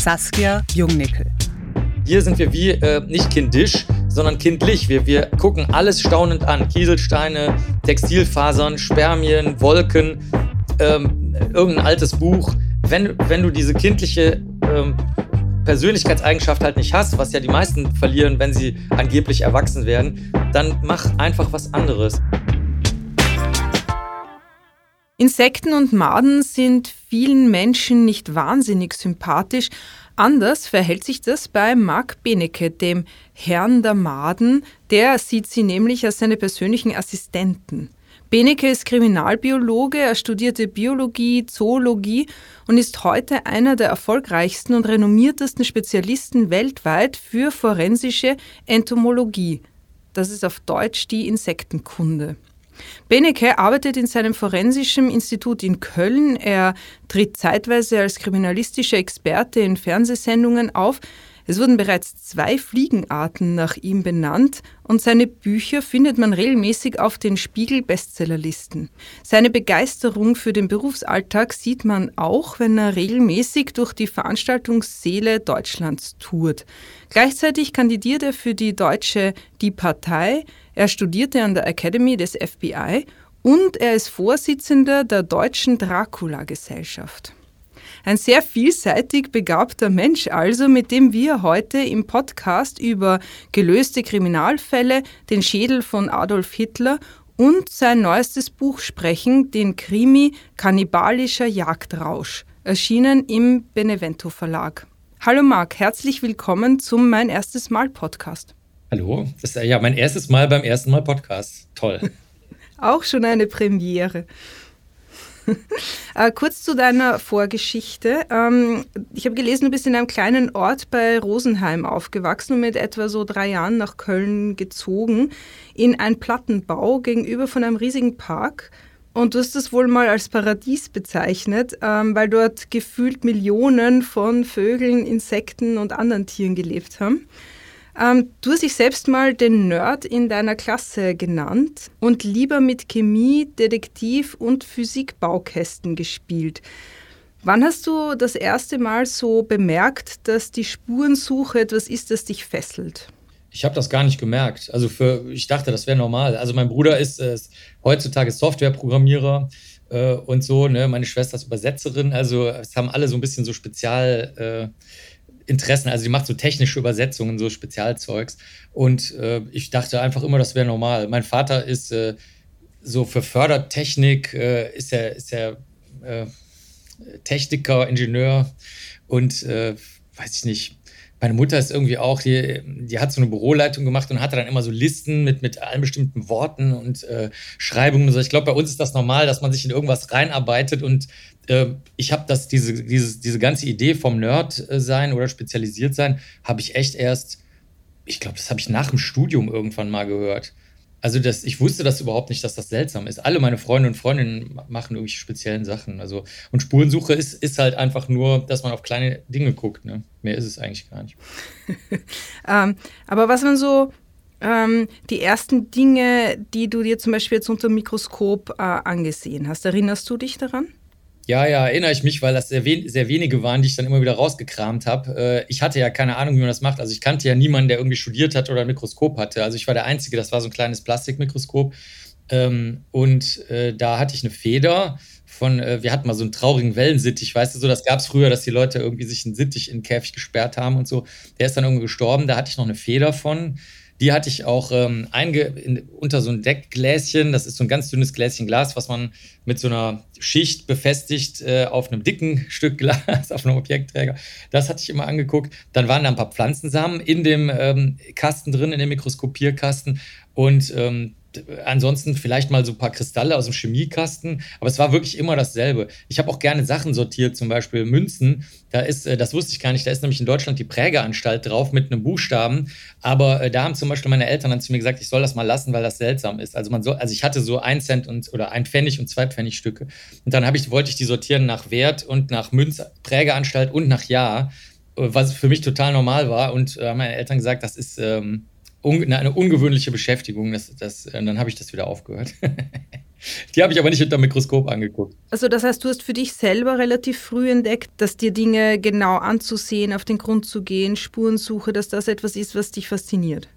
Saskia Jungnickel. Hier sind wir wie äh, nicht kindisch, sondern kindlich. Wir, wir gucken alles staunend an. Kieselsteine, Textilfasern, Spermien, Wolken, ähm, irgendein altes Buch. Wenn, wenn du diese kindliche ähm, Persönlichkeitseigenschaft halt nicht hast, was ja die meisten verlieren, wenn sie angeblich erwachsen werden, dann mach einfach was anderes. Insekten und Maden sind vielen Menschen nicht wahnsinnig sympathisch. Anders verhält sich das bei Marc Benecke, dem Herrn der Maden. Der sieht sie nämlich als seine persönlichen Assistenten. Benecke ist Kriminalbiologe, er studierte Biologie, Zoologie und ist heute einer der erfolgreichsten und renommiertesten Spezialisten weltweit für forensische Entomologie. Das ist auf Deutsch die Insektenkunde. Benecke arbeitet in seinem forensischen Institut in Köln. Er tritt zeitweise als kriminalistischer Experte in Fernsehsendungen auf. Es wurden bereits zwei Fliegenarten nach ihm benannt und seine Bücher findet man regelmäßig auf den Spiegel-Bestsellerlisten. Seine Begeisterung für den Berufsalltag sieht man auch, wenn er regelmäßig durch die Veranstaltungssäle Deutschlands tourt. Gleichzeitig kandidiert er für die deutsche Die Partei, er studierte an der Academy des FBI und er ist Vorsitzender der Deutschen Dracula-Gesellschaft. Ein sehr vielseitig begabter Mensch also, mit dem wir heute im Podcast über gelöste Kriminalfälle, den Schädel von Adolf Hitler und sein neuestes Buch sprechen, den Krimi Kannibalischer Jagdrausch, erschienen im Benevento Verlag. Hallo Marc, herzlich willkommen zum Mein erstes Mal Podcast. Hallo, das ist ja mein erstes Mal beim ersten Mal Podcast. Toll. Auch schon eine Premiere. äh, kurz zu deiner Vorgeschichte. Ähm, ich habe gelesen, du bist in einem kleinen Ort bei Rosenheim aufgewachsen und mit etwa so drei Jahren nach Köln gezogen, in einen Plattenbau gegenüber von einem riesigen Park. Und du hast es wohl mal als Paradies bezeichnet, ähm, weil dort gefühlt Millionen von Vögeln, Insekten und anderen Tieren gelebt haben. Ähm, du hast dich selbst mal den Nerd in deiner Klasse genannt und lieber mit Chemie, Detektiv und Physikbaukästen gespielt. Wann hast du das erste Mal so bemerkt, dass die Spurensuche etwas ist, das dich fesselt? Ich habe das gar nicht gemerkt. Also für, ich dachte, das wäre normal. Also mein Bruder ist, äh, heutzutage Softwareprogrammierer äh, und so. Ne? Meine Schwester ist Übersetzerin. Also es haben alle so ein bisschen so Spezial. Äh, Interessen. Also die macht so technische Übersetzungen, so Spezialzeugs. Und äh, ich dachte einfach immer, das wäre normal. Mein Vater ist äh, so für Fördertechnik, äh, ist er, ist er äh, Techniker, Ingenieur und äh, weiß ich nicht, meine Mutter ist irgendwie auch, die, die hat so eine Büroleitung gemacht und hatte dann immer so Listen mit, mit allen bestimmten Worten und äh, Schreibungen und so. Ich glaube, bei uns ist das normal, dass man sich in irgendwas reinarbeitet und ich habe das, diese, diese, diese ganze Idee vom Nerd sein oder spezialisiert sein, habe ich echt erst, ich glaube, das habe ich nach dem Studium irgendwann mal gehört. Also das, ich wusste das überhaupt nicht, dass das seltsam ist. Alle meine Freunde und Freundinnen machen irgendwelche speziellen Sachen. Also, und Spurensuche ist, ist halt einfach nur, dass man auf kleine Dinge guckt. Ne? Mehr ist es eigentlich gar nicht. ähm, aber was waren so ähm, die ersten Dinge, die du dir zum Beispiel jetzt unter dem Mikroskop äh, angesehen hast? Erinnerst du dich daran? Ja, ja, erinnere ich mich, weil das sehr, wen sehr wenige waren, die ich dann immer wieder rausgekramt habe. Äh, ich hatte ja keine Ahnung, wie man das macht. Also ich kannte ja niemanden, der irgendwie studiert hat oder ein Mikroskop hatte. Also ich war der Einzige, das war so ein kleines Plastikmikroskop. Ähm, und äh, da hatte ich eine Feder von, äh, wir hatten mal so einen traurigen Wellensittich, weißt du, so, das gab es früher, dass die Leute irgendwie sich einen Sittich in den Käfig gesperrt haben und so. Der ist dann irgendwie gestorben, da hatte ich noch eine Feder von. Die hatte ich auch ähm, einge in, unter so ein Deckgläschen. Das ist so ein ganz dünnes Gläschen Glas, was man mit so einer Schicht befestigt äh, auf einem dicken Stück Glas, auf einem Objektträger. Das hatte ich immer angeguckt. Dann waren da ein paar Pflanzensamen in dem ähm, Kasten drin, in dem Mikroskopierkasten. Und ähm, ansonsten vielleicht mal so ein paar Kristalle aus dem Chemiekasten, aber es war wirklich immer dasselbe. Ich habe auch gerne Sachen sortiert, zum Beispiel Münzen. Da ist, äh, das wusste ich gar nicht, da ist nämlich in Deutschland die Prägeanstalt drauf mit einem Buchstaben. Aber äh, da haben zum Beispiel meine Eltern dann zu mir gesagt, ich soll das mal lassen, weil das seltsam ist. Also man soll, also ich hatte so ein Cent und oder ein Pfennig und zwei Pfennigstücke. Und dann ich, wollte ich die sortieren nach Wert und nach Münz, Prägeanstalt und nach Jahr, äh, was für mich total normal war. Und äh, meine Eltern gesagt, das ist ähm, un eine ungewöhnliche Beschäftigung. Das, das, und dann habe ich das wieder aufgehört. Die habe ich aber nicht unter Mikroskop angeguckt. Also das heißt, du hast für dich selber relativ früh entdeckt, dass dir Dinge genau anzusehen, auf den Grund zu gehen, Spurensuche, dass das etwas ist, was dich fasziniert.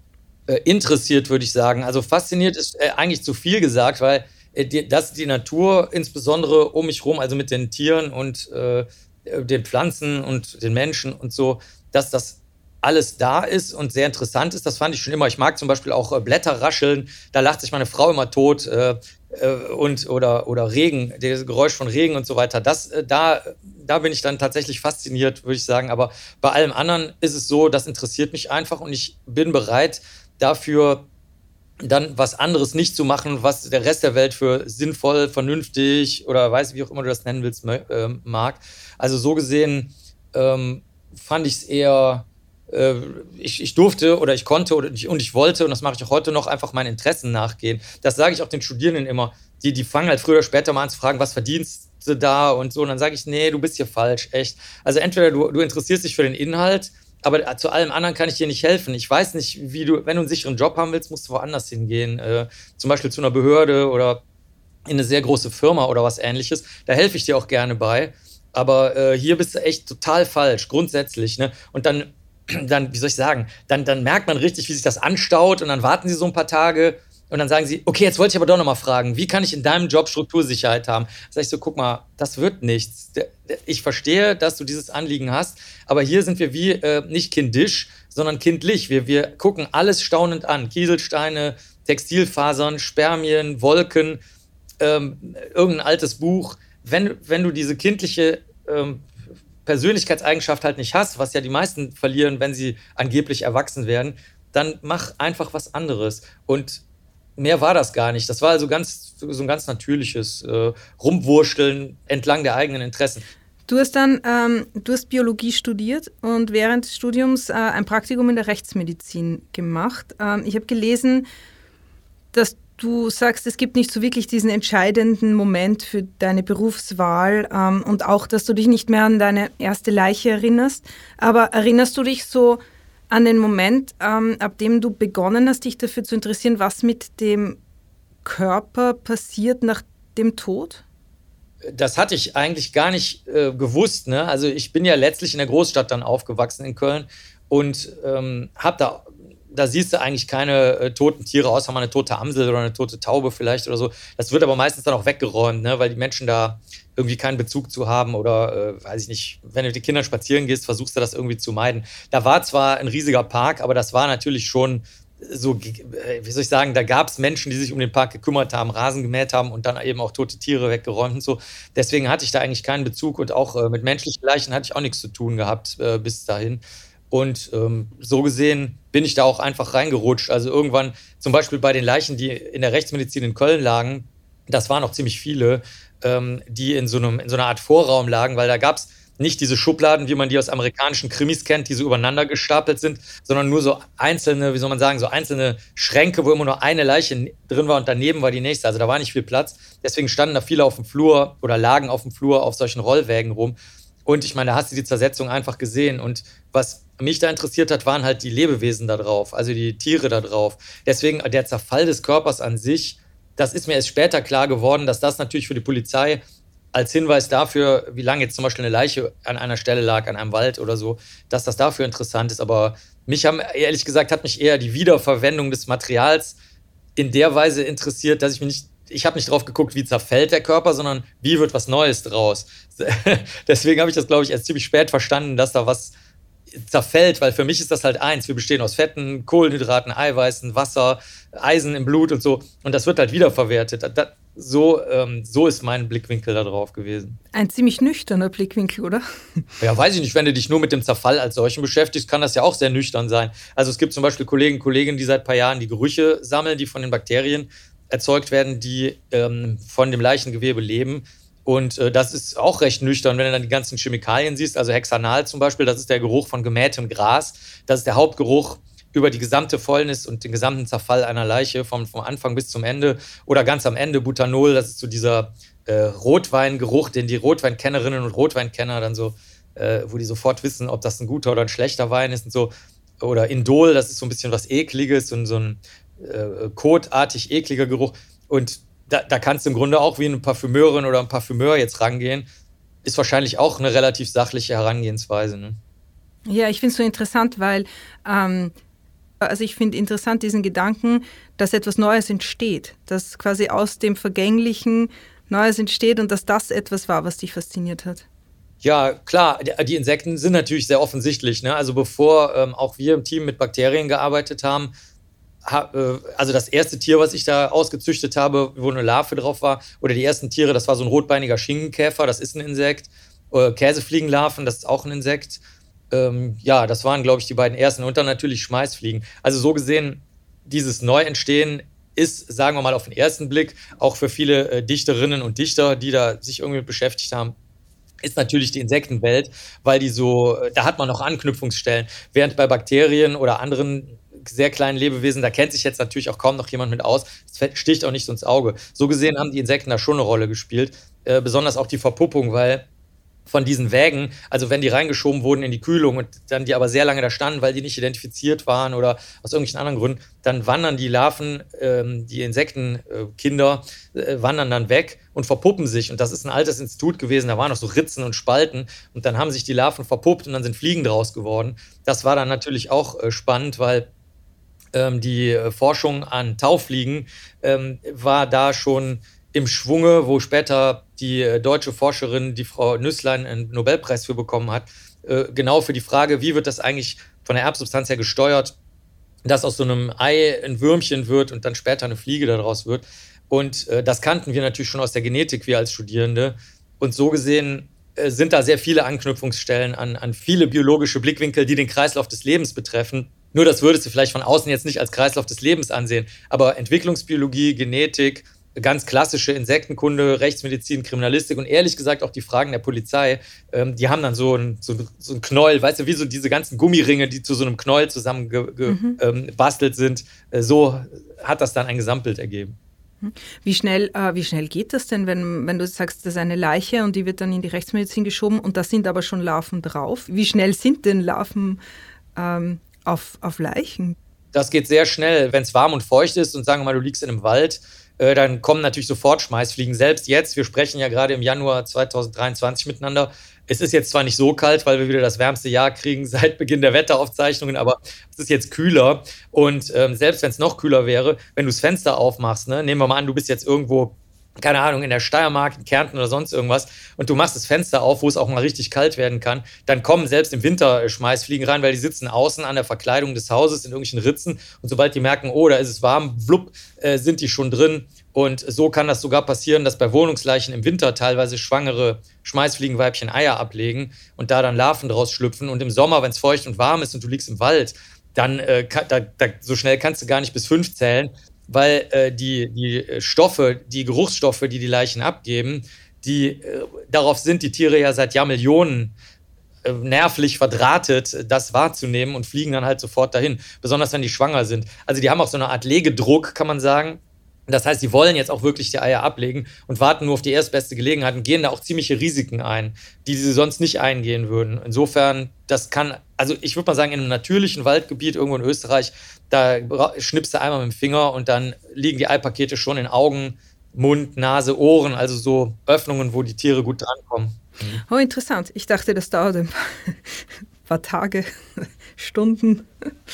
Äh, interessiert, würde ich sagen. Also fasziniert ist äh, eigentlich zu viel gesagt, weil äh, die, dass die Natur insbesondere um mich herum, also mit den Tieren und äh, den Pflanzen und den Menschen und so, dass das alles da ist und sehr interessant ist. Das fand ich schon immer. Ich mag zum Beispiel auch äh, Blätter rascheln. Da lacht sich meine Frau immer tot. Äh, äh, und, oder, oder Regen, das Geräusch von Regen und so weiter. Das, äh, da, da bin ich dann tatsächlich fasziniert, würde ich sagen. Aber bei allem anderen ist es so, das interessiert mich einfach und ich bin bereit, dafür dann was anderes nicht zu machen, was der Rest der Welt für sinnvoll, vernünftig oder weiß wie auch immer du das nennen willst, mag. Also so gesehen ähm, fand ich es eher ich, ich, durfte oder ich konnte oder ich, und ich wollte, und das mache ich auch heute noch, einfach meinen Interessen nachgehen. Das sage ich auch den Studierenden immer. Die, die fangen halt früher oder später mal an zu fragen, was verdienst du da und so. Und dann sage ich, nee, du bist hier falsch, echt. Also entweder du, du interessierst dich für den Inhalt, aber zu allem anderen kann ich dir nicht helfen. Ich weiß nicht, wie du, wenn du einen sicheren Job haben willst, musst du woanders hingehen. Äh, zum Beispiel zu einer Behörde oder in eine sehr große Firma oder was ähnliches. Da helfe ich dir auch gerne bei. Aber äh, hier bist du echt total falsch, grundsätzlich. Ne? Und dann dann, wie soll ich sagen, dann, dann merkt man richtig, wie sich das anstaut und dann warten sie so ein paar Tage und dann sagen sie, okay, jetzt wollte ich aber doch nochmal fragen, wie kann ich in deinem Job Struktursicherheit haben? Sag ich so, guck mal, das wird nichts. Ich verstehe, dass du dieses Anliegen hast, aber hier sind wir wie äh, nicht kindisch, sondern kindlich. Wir, wir gucken alles staunend an. Kieselsteine, Textilfasern, Spermien, Wolken, ähm, irgendein altes Buch. Wenn, wenn du diese kindliche ähm, Persönlichkeitseigenschaft halt nicht hast, was ja die meisten verlieren, wenn sie angeblich erwachsen werden, dann mach einfach was anderes. Und mehr war das gar nicht. Das war also ganz, so ein ganz natürliches äh, Rumwurschteln entlang der eigenen Interessen. Du hast dann, ähm, du hast Biologie studiert und während des Studiums äh, ein Praktikum in der Rechtsmedizin gemacht. Ähm, ich habe gelesen, dass Du sagst, es gibt nicht so wirklich diesen entscheidenden Moment für deine Berufswahl ähm, und auch, dass du dich nicht mehr an deine erste Leiche erinnerst. Aber erinnerst du dich so an den Moment, ähm, ab dem du begonnen hast, dich dafür zu interessieren, was mit dem Körper passiert nach dem Tod? Das hatte ich eigentlich gar nicht äh, gewusst. Ne? Also ich bin ja letztlich in der Großstadt dann aufgewachsen in Köln und ähm, habe da da siehst du eigentlich keine äh, toten Tiere, außer mal eine tote Amsel oder eine tote Taube vielleicht oder so. Das wird aber meistens dann auch weggeräumt, ne? weil die Menschen da irgendwie keinen Bezug zu haben oder äh, weiß ich nicht, wenn du mit den Kindern spazieren gehst, versuchst du das irgendwie zu meiden. Da war zwar ein riesiger Park, aber das war natürlich schon so, äh, wie soll ich sagen, da gab es Menschen, die sich um den Park gekümmert haben, Rasen gemäht haben und dann eben auch tote Tiere weggeräumt und so. Deswegen hatte ich da eigentlich keinen Bezug und auch äh, mit menschlichen Leichen hatte ich auch nichts zu tun gehabt äh, bis dahin. Und ähm, so gesehen bin ich da auch einfach reingerutscht. Also irgendwann, zum Beispiel bei den Leichen, die in der Rechtsmedizin in Köln lagen, das waren auch ziemlich viele, ähm, die in so, einem, in so einer Art Vorraum lagen, weil da gab es nicht diese Schubladen, wie man die aus amerikanischen Krimis kennt, die so übereinander gestapelt sind, sondern nur so einzelne, wie soll man sagen, so einzelne Schränke, wo immer nur eine Leiche drin war und daneben war die nächste. Also da war nicht viel Platz. Deswegen standen da viele auf dem Flur oder lagen auf dem Flur auf solchen Rollwägen rum. Und ich meine, da hast du die Zersetzung einfach gesehen. Und was mich da interessiert hat, waren halt die Lebewesen da drauf, also die Tiere da drauf. Deswegen der Zerfall des Körpers an sich, das ist mir erst später klar geworden, dass das natürlich für die Polizei als Hinweis dafür, wie lange jetzt zum Beispiel eine Leiche an einer Stelle lag, an einem Wald oder so, dass das dafür interessant ist. Aber mich haben, ehrlich gesagt, hat mich eher die Wiederverwendung des Materials in der Weise interessiert, dass ich mich nicht ich habe nicht drauf geguckt, wie zerfällt der Körper, sondern wie wird was Neues draus. Deswegen habe ich das, glaube ich, erst ziemlich spät verstanden, dass da was zerfällt, weil für mich ist das halt eins. Wir bestehen aus Fetten, Kohlenhydraten, Eiweißen, Wasser, Eisen im Blut und so. Und das wird halt wiederverwertet. So, ähm, so ist mein Blickwinkel darauf gewesen. Ein ziemlich nüchterner Blickwinkel, oder? Ja, weiß ich nicht. Wenn du dich nur mit dem Zerfall als solchen beschäftigst, kann das ja auch sehr nüchtern sein. Also es gibt zum Beispiel Kollegen und Kolleginnen, die seit ein paar Jahren die Gerüche sammeln, die von den Bakterien erzeugt werden, die ähm, von dem Leichengewebe leben. Und äh, das ist auch recht nüchtern, wenn du dann die ganzen Chemikalien siehst. Also Hexanal zum Beispiel, das ist der Geruch von gemähtem Gras. Das ist der Hauptgeruch über die gesamte Fäulnis und den gesamten Zerfall einer Leiche, vom, vom Anfang bis zum Ende. Oder ganz am Ende Butanol, das ist so dieser äh, Rotweingeruch, den die Rotweinkennerinnen und Rotweinkenner dann so, äh, wo die sofort wissen, ob das ein guter oder ein schlechter Wein ist und so. Oder Indol, das ist so ein bisschen was Ekliges und so ein äh, kotartig ekliger Geruch. Und da, da kannst du im Grunde auch wie eine Parfümeurin oder ein Parfümeur jetzt rangehen. Ist wahrscheinlich auch eine relativ sachliche Herangehensweise. Ne? Ja, ich finde es so interessant, weil ähm, also ich finde interessant diesen Gedanken, dass etwas Neues entsteht, dass quasi aus dem Vergänglichen Neues entsteht und dass das etwas war, was dich fasziniert hat. Ja, klar, die Insekten sind natürlich sehr offensichtlich. Ne? Also bevor ähm, auch wir im Team mit Bakterien gearbeitet haben, also das erste Tier, was ich da ausgezüchtet habe, wo eine Larve drauf war, oder die ersten Tiere, das war so ein rotbeiniger Schinkenkäfer, das ist ein Insekt. Äh, Käsefliegenlarven, das ist auch ein Insekt. Ähm, ja, das waren, glaube ich, die beiden ersten. Und dann natürlich Schmeißfliegen. Also so gesehen, dieses Neuentstehen ist, sagen wir mal auf den ersten Blick, auch für viele äh, Dichterinnen und Dichter, die da sich irgendwie beschäftigt haben, ist natürlich die Insektenwelt, weil die so, da hat man noch Anknüpfungsstellen. Während bei Bakterien oder anderen sehr kleinen Lebewesen, da kennt sich jetzt natürlich auch kaum noch jemand mit aus. Das sticht auch nicht so ins Auge. So gesehen haben die Insekten da schon eine Rolle gespielt. Äh, besonders auch die Verpuppung, weil von diesen Wägen, also wenn die reingeschoben wurden in die Kühlung und dann die aber sehr lange da standen, weil die nicht identifiziert waren oder aus irgendwelchen anderen Gründen, dann wandern die Larven, ähm, die Insektenkinder, äh, wandern dann weg und verpuppen sich. Und das ist ein altes Institut gewesen, da waren noch so Ritzen und Spalten und dann haben sich die Larven verpuppt und dann sind Fliegen draus geworden. Das war dann natürlich auch äh, spannend, weil ähm, die äh, Forschung an Taufliegen ähm, war da schon im Schwunge, wo später die äh, deutsche Forscherin, die Frau Nüsslein, einen Nobelpreis für bekommen hat, äh, genau für die Frage, wie wird das eigentlich von der Erbsubstanz her gesteuert, dass aus so einem Ei ein Würmchen wird und dann später eine Fliege daraus wird. Und äh, das kannten wir natürlich schon aus der Genetik, wir als Studierende. Und so gesehen äh, sind da sehr viele Anknüpfungsstellen an, an viele biologische Blickwinkel, die den Kreislauf des Lebens betreffen. Nur das würdest du vielleicht von außen jetzt nicht als Kreislauf des Lebens ansehen. Aber Entwicklungsbiologie, Genetik, ganz klassische Insektenkunde, Rechtsmedizin, Kriminalistik und ehrlich gesagt auch die Fragen der Polizei, ähm, die haben dann so ein, so, so ein Knäuel, weißt du, wie so diese ganzen Gummiringe, die zu so einem Knäuel zusammengebastelt mhm. ähm, sind. Äh, so hat das dann ein Gesamtbild ergeben. Mhm. Wie schnell, äh, wie schnell geht das denn, wenn, wenn du sagst, das ist eine Leiche und die wird dann in die Rechtsmedizin geschoben und da sind aber schon Larven drauf? Wie schnell sind denn Larven ähm, auf, auf Leichen? Das geht sehr schnell, wenn es warm und feucht ist und sagen wir mal, du liegst in einem Wald, äh, dann kommen natürlich sofort Schmeißfliegen. Selbst jetzt, wir sprechen ja gerade im Januar 2023 miteinander. Es ist jetzt zwar nicht so kalt, weil wir wieder das wärmste Jahr kriegen seit Beginn der Wetteraufzeichnungen, aber es ist jetzt kühler. Und ähm, selbst wenn es noch kühler wäre, wenn du das Fenster aufmachst, ne, nehmen wir mal an, du bist jetzt irgendwo keine Ahnung, in der Steiermark, in Kärnten oder sonst irgendwas und du machst das Fenster auf, wo es auch mal richtig kalt werden kann, dann kommen selbst im Winter äh, Schmeißfliegen rein, weil die sitzen außen an der Verkleidung des Hauses in irgendwelchen Ritzen und sobald die merken, oh, da ist es warm, flupp, äh, sind die schon drin. Und so kann das sogar passieren, dass bei Wohnungsleichen im Winter teilweise schwangere Schmeißfliegenweibchen Eier ablegen und da dann Larven draus schlüpfen. Und im Sommer, wenn es feucht und warm ist und du liegst im Wald, dann äh, da, da, so schnell kannst du gar nicht bis fünf zählen weil äh, die, die Stoffe, die Geruchsstoffe, die die Leichen abgeben, die, äh, darauf sind die Tiere ja seit Jahrmillionen äh, nervlich verdrahtet, das wahrzunehmen und fliegen dann halt sofort dahin, besonders wenn die schwanger sind. Also die haben auch so eine Art Legedruck, kann man sagen. Das heißt, sie wollen jetzt auch wirklich die Eier ablegen und warten nur auf die erstbeste Gelegenheit und gehen da auch ziemliche Risiken ein, die sie sonst nicht eingehen würden. Insofern, das kann, also ich würde mal sagen, in einem natürlichen Waldgebiet irgendwo in Österreich, da schnippst du einmal mit dem Finger und dann liegen die Eipakete schon in Augen, Mund, Nase, Ohren, also so Öffnungen, wo die Tiere gut drankommen. Oh, interessant. Ich dachte, das dauert ein paar Tage, Stunden.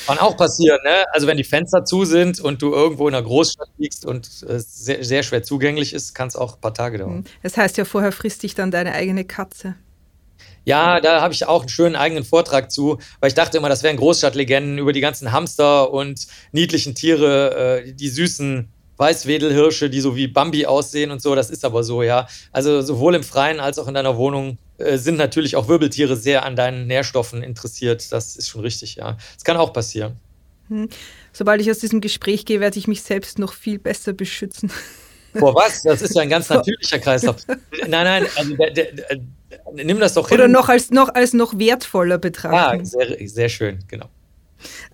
Kann auch passieren, ne? Also wenn die Fenster zu sind und du irgendwo in einer Großstadt liegst und es sehr, sehr schwer zugänglich ist, kann es auch ein paar Tage dauern. Mhm. Das heißt ja, vorher frisst dich dann deine eigene Katze. Ja, da habe ich auch einen schönen eigenen Vortrag zu, weil ich dachte immer, das wären Großstadtlegenden über die ganzen Hamster und niedlichen Tiere, äh, die süßen Weißwedelhirsche, die so wie Bambi aussehen und so. Das ist aber so, ja. Also sowohl im Freien als auch in deiner Wohnung äh, sind natürlich auch Wirbeltiere sehr an deinen Nährstoffen interessiert. Das ist schon richtig, ja. Das kann auch passieren. Hm. Sobald ich aus diesem Gespräch gehe, werde ich mich selbst noch viel besser beschützen. Boah, was? Das ist ja ein ganz natürlicher Kreislauf. Nein, nein, also der, der, der, nimm das doch hin. Oder noch als noch, als noch wertvoller betrachten. Ja, sehr, sehr schön, genau.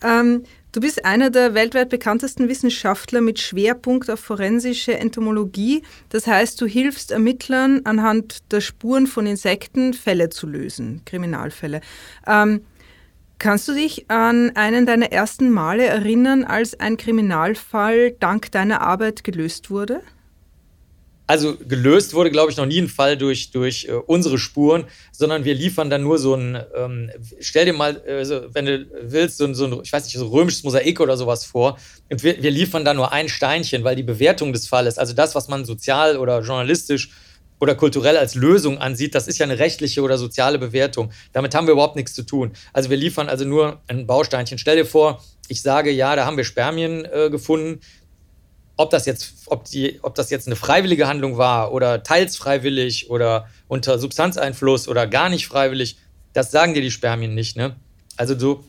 Ähm, du bist einer der weltweit bekanntesten Wissenschaftler mit Schwerpunkt auf forensische Entomologie. Das heißt, du hilfst Ermittlern anhand der Spuren von Insekten Fälle zu lösen, Kriminalfälle. Ähm, Kannst du dich an einen deiner ersten Male erinnern, als ein Kriminalfall dank deiner Arbeit gelöst wurde? Also gelöst wurde, glaube ich, noch nie ein Fall durch, durch äh, unsere Spuren, sondern wir liefern dann nur so ein, ähm, stell dir mal, äh, so, wenn du willst, so ein, so ein, ich weiß nicht, so römisches Mosaik oder sowas vor. Und wir, wir liefern da nur ein Steinchen, weil die Bewertung des Falles, also das, was man sozial oder journalistisch oder kulturell als Lösung ansieht, das ist ja eine rechtliche oder soziale Bewertung. Damit haben wir überhaupt nichts zu tun. Also wir liefern also nur ein Bausteinchen. Stell dir vor, ich sage, ja, da haben wir Spermien äh, gefunden. Ob das, jetzt, ob, die, ob das jetzt eine freiwillige Handlung war oder teils freiwillig oder unter Substanzeinfluss oder gar nicht freiwillig, das sagen dir die Spermien nicht. Ne? Also du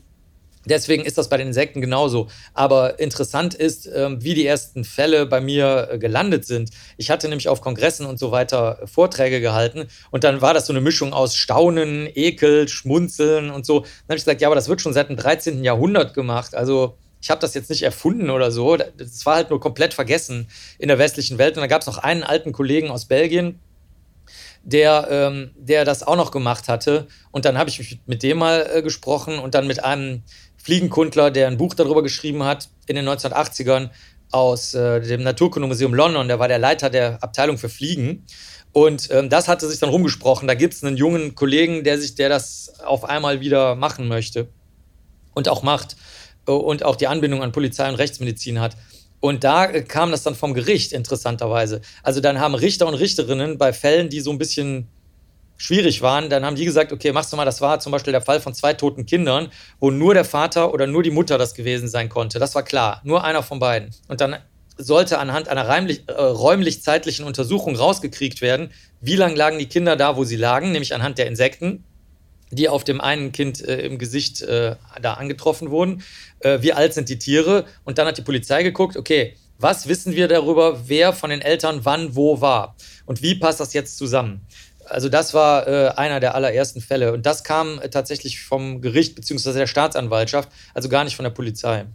Deswegen ist das bei den Insekten genauso. Aber interessant ist, ähm, wie die ersten Fälle bei mir äh, gelandet sind. Ich hatte nämlich auf Kongressen und so weiter Vorträge gehalten und dann war das so eine Mischung aus Staunen, Ekel, Schmunzeln und so. Dann habe ich gesagt, ja, aber das wird schon seit dem 13. Jahrhundert gemacht. Also ich habe das jetzt nicht erfunden oder so. Das war halt nur komplett vergessen in der westlichen Welt. Und da gab es noch einen alten Kollegen aus Belgien, der, ähm, der das auch noch gemacht hatte. Und dann habe ich mit dem mal äh, gesprochen und dann mit einem Fliegenkundler, der ein Buch darüber geschrieben hat in den 1980ern aus äh, dem Naturkundemuseum London. Der war der Leiter der Abteilung für Fliegen. Und ähm, das hatte sich dann rumgesprochen. Da gibt es einen jungen Kollegen, der sich, der das auf einmal wieder machen möchte und auch macht und auch die Anbindung an Polizei und Rechtsmedizin hat. Und da äh, kam das dann vom Gericht, interessanterweise. Also dann haben Richter und Richterinnen bei Fällen, die so ein bisschen schwierig waren, dann haben die gesagt, okay, machst du mal, das war zum Beispiel der Fall von zwei toten Kindern, wo nur der Vater oder nur die Mutter das gewesen sein konnte. Das war klar, nur einer von beiden. Und dann sollte anhand einer äh, räumlich-zeitlichen Untersuchung rausgekriegt werden, wie lange lagen die Kinder da, wo sie lagen, nämlich anhand der Insekten, die auf dem einen Kind äh, im Gesicht äh, da angetroffen wurden. Äh, wie alt sind die Tiere? Und dann hat die Polizei geguckt, okay, was wissen wir darüber, wer von den Eltern wann wo war? Und wie passt das jetzt zusammen? Also das war äh, einer der allerersten Fälle. Und das kam äh, tatsächlich vom Gericht bzw. der Staatsanwaltschaft, also gar nicht von der Polizei.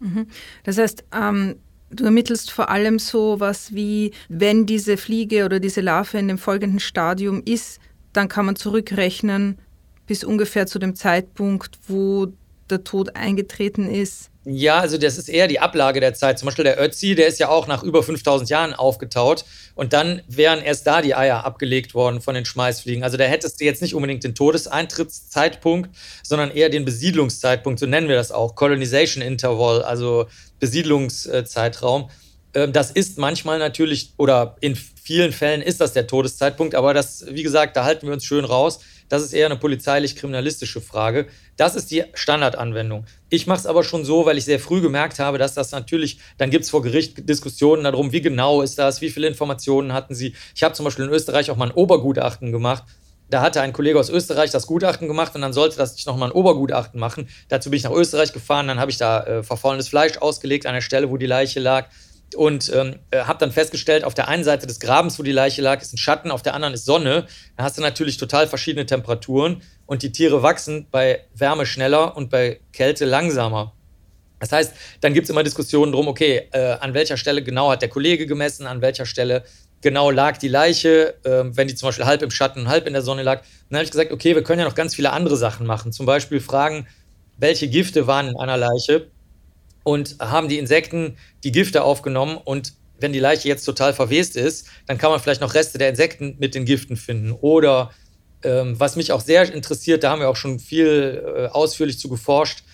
Mhm. Das heißt, ähm, du ermittelst vor allem so was wie, wenn diese Fliege oder diese Larve in dem folgenden Stadium ist, dann kann man zurückrechnen bis ungefähr zu dem Zeitpunkt, wo der Tod eingetreten ist. Ja, also das ist eher die Ablage der Zeit. Zum Beispiel der Ötzi, der ist ja auch nach über 5000 Jahren aufgetaut und dann wären erst da die Eier abgelegt worden von den Schmeißfliegen. Also da eintrittszeitpunkt, jetzt nicht unbedingt den Todeseintrittszeitpunkt, sondern eher den Besiedlungszeitpunkt, so nennen wir das auch, Colonization Interval, also Besiedlungszeitraum. Ähm, das ist manchmal natürlich oder in vielen Fällen ist das der Todeszeitpunkt, aber das, wie gesagt, da halten wir uns schön raus. Das ist eher eine polizeilich-kriminalistische Frage. Das ist die Standardanwendung. Ich mache es aber schon so, weil ich sehr früh gemerkt habe, dass das natürlich, dann gibt es vor Gericht Diskussionen darum, wie genau ist das, wie viele Informationen hatten sie. Ich habe zum Beispiel in Österreich auch mal ein Obergutachten gemacht. Da hatte ein Kollege aus Österreich das Gutachten gemacht und dann sollte das nicht nochmal ein Obergutachten machen. Dazu bin ich nach Österreich gefahren, dann habe ich da äh, verfallenes Fleisch ausgelegt an der Stelle, wo die Leiche lag und ähm, äh, habe dann festgestellt, auf der einen Seite des Grabens, wo die Leiche lag, ist ein Schatten, auf der anderen ist Sonne. Da hast du natürlich total verschiedene Temperaturen und die Tiere wachsen bei Wärme schneller und bei Kälte langsamer. Das heißt, dann gibt es immer Diskussionen drum, okay, äh, an welcher Stelle genau hat der Kollege gemessen, an welcher Stelle genau lag die Leiche, äh, wenn die zum Beispiel halb im Schatten, halb in der Sonne lag. Dann habe ich gesagt, okay, wir können ja noch ganz viele andere Sachen machen. Zum Beispiel fragen, welche Gifte waren in einer Leiche und haben die Insekten die Gifte aufgenommen und wenn die Leiche jetzt total verwest ist, dann kann man vielleicht noch Reste der Insekten mit den Giften finden. Oder ähm, was mich auch sehr interessiert, da haben wir auch schon viel äh, ausführlich zu geforscht,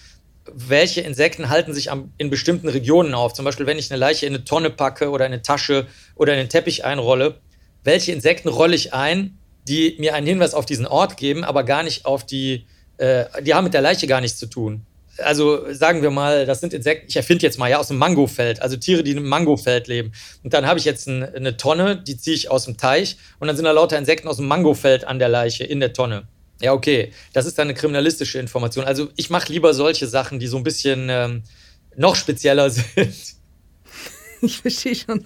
welche Insekten halten sich am, in bestimmten Regionen auf. Zum Beispiel, wenn ich eine Leiche in eine Tonne packe oder in eine Tasche oder in einen Teppich einrolle, welche Insekten rolle ich ein, die mir einen Hinweis auf diesen Ort geben, aber gar nicht auf die, äh, die haben mit der Leiche gar nichts zu tun also sagen wir mal, das sind Insekten, ich erfinde jetzt mal, ja, aus dem Mangofeld, also Tiere, die im Mangofeld leben. Und dann habe ich jetzt ein, eine Tonne, die ziehe ich aus dem Teich und dann sind da lauter Insekten aus dem Mangofeld an der Leiche in der Tonne. Ja, okay, das ist dann eine kriminalistische Information. Also ich mache lieber solche Sachen, die so ein bisschen ähm, noch spezieller sind. Ich verstehe schon.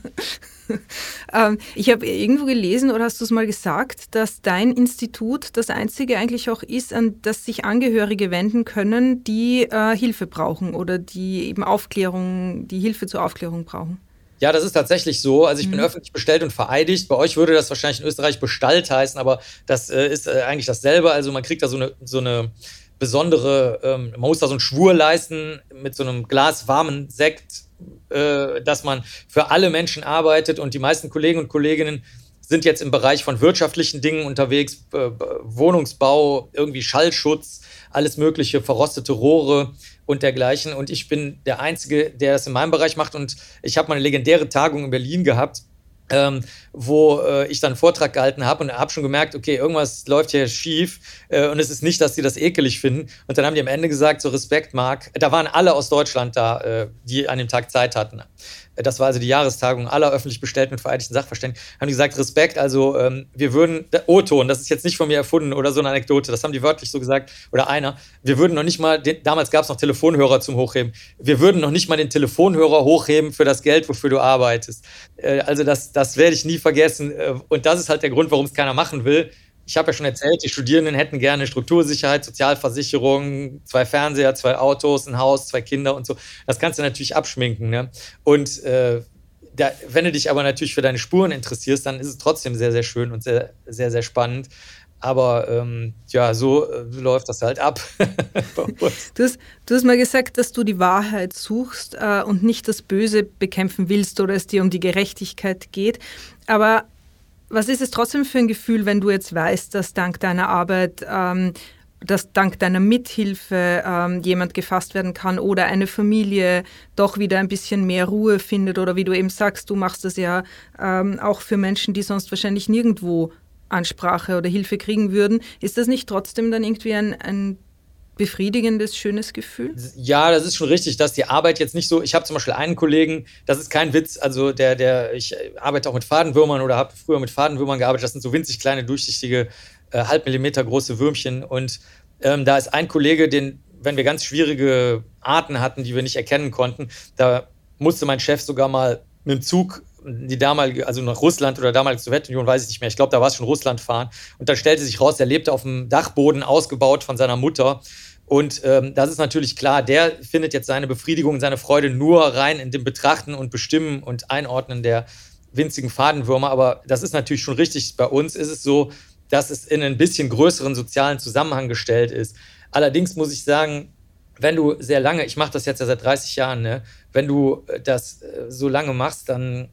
ähm, ich habe irgendwo gelesen oder hast du es mal gesagt, dass dein Institut das einzige eigentlich auch ist, an das sich Angehörige wenden können, die äh, Hilfe brauchen oder die eben Aufklärung, die Hilfe zur Aufklärung brauchen. Ja, das ist tatsächlich so. Also ich mhm. bin öffentlich bestellt und vereidigt. Bei euch würde das wahrscheinlich in Österreich Bestalt heißen, aber das äh, ist äh, eigentlich dasselbe. Also man kriegt da so eine, so eine besondere, ähm, man muss da so einen Schwur leisten mit so einem Glas warmen Sekt äh, dass man für alle Menschen arbeitet und die meisten Kollegen und Kolleginnen sind jetzt im Bereich von wirtschaftlichen Dingen unterwegs, äh, Wohnungsbau, irgendwie Schallschutz, alles mögliche, verrostete Rohre und dergleichen. Und ich bin der Einzige, der das in meinem Bereich macht. Und ich habe mal eine legendäre Tagung in Berlin gehabt ähm, wo äh, ich dann einen Vortrag gehalten habe und habe schon gemerkt, okay, irgendwas läuft hier schief äh, und es ist nicht, dass die das ekelig finden. Und dann haben die am Ende gesagt, so Respekt, Marc. Da waren alle aus Deutschland da, äh, die an dem Tag Zeit hatten das war also die Jahrestagung aller öffentlich bestellten und vereidigten Sachverständigen, haben die gesagt, Respekt, also ähm, wir würden, O-Ton, das ist jetzt nicht von mir erfunden oder so eine Anekdote, das haben die wörtlich so gesagt, oder einer, wir würden noch nicht mal, den, damals gab es noch Telefonhörer zum Hochheben, wir würden noch nicht mal den Telefonhörer hochheben für das Geld, wofür du arbeitest. Äh, also das, das werde ich nie vergessen äh, und das ist halt der Grund, warum es keiner machen will, ich habe ja schon erzählt, die Studierenden hätten gerne Struktursicherheit, Sozialversicherung, zwei Fernseher, zwei Autos, ein Haus, zwei Kinder und so. Das kannst du natürlich abschminken. Ne? Und äh, da, wenn du dich aber natürlich für deine Spuren interessierst, dann ist es trotzdem sehr, sehr schön und sehr, sehr, sehr spannend. Aber ähm, ja, so äh, läuft das halt ab. du, hast, du, hast, mal gesagt, dass du die Wahrheit suchst äh, und nicht das Böse bekämpfen willst oder es dir um die Gerechtigkeit geht. Aber was ist es trotzdem für ein Gefühl, wenn du jetzt weißt, dass dank deiner Arbeit, ähm, dass dank deiner Mithilfe ähm, jemand gefasst werden kann oder eine Familie doch wieder ein bisschen mehr Ruhe findet oder wie du eben sagst, du machst das ja ähm, auch für Menschen, die sonst wahrscheinlich nirgendwo Ansprache oder Hilfe kriegen würden. Ist das nicht trotzdem dann irgendwie ein, ein befriedigendes, schönes Gefühl? Ja, das ist schon richtig, dass die Arbeit jetzt nicht so. Ich habe zum Beispiel einen Kollegen, das ist kein Witz, also der, der, ich arbeite auch mit Fadenwürmern oder habe früher mit Fadenwürmern gearbeitet. Das sind so winzig kleine, durchsichtige, äh, halb Millimeter große Würmchen. Und ähm, da ist ein Kollege, den, wenn wir ganz schwierige Arten hatten, die wir nicht erkennen konnten, da musste mein Chef sogar mal mit dem Zug die damalige, also nach Russland oder damalige Sowjetunion, weiß ich nicht mehr. Ich glaube, da war es schon Russland fahren. Und dann stellte sich raus, er lebte auf dem Dachboden, ausgebaut von seiner Mutter. Und ähm, das ist natürlich klar, der findet jetzt seine Befriedigung, seine Freude nur rein in dem Betrachten und Bestimmen und Einordnen der winzigen Fadenwürmer. Aber das ist natürlich schon richtig. Bei uns ist es so, dass es in einen bisschen größeren sozialen Zusammenhang gestellt ist. Allerdings muss ich sagen, wenn du sehr lange, ich mache das jetzt ja seit 30 Jahren, ne, wenn du das äh, so lange machst, dann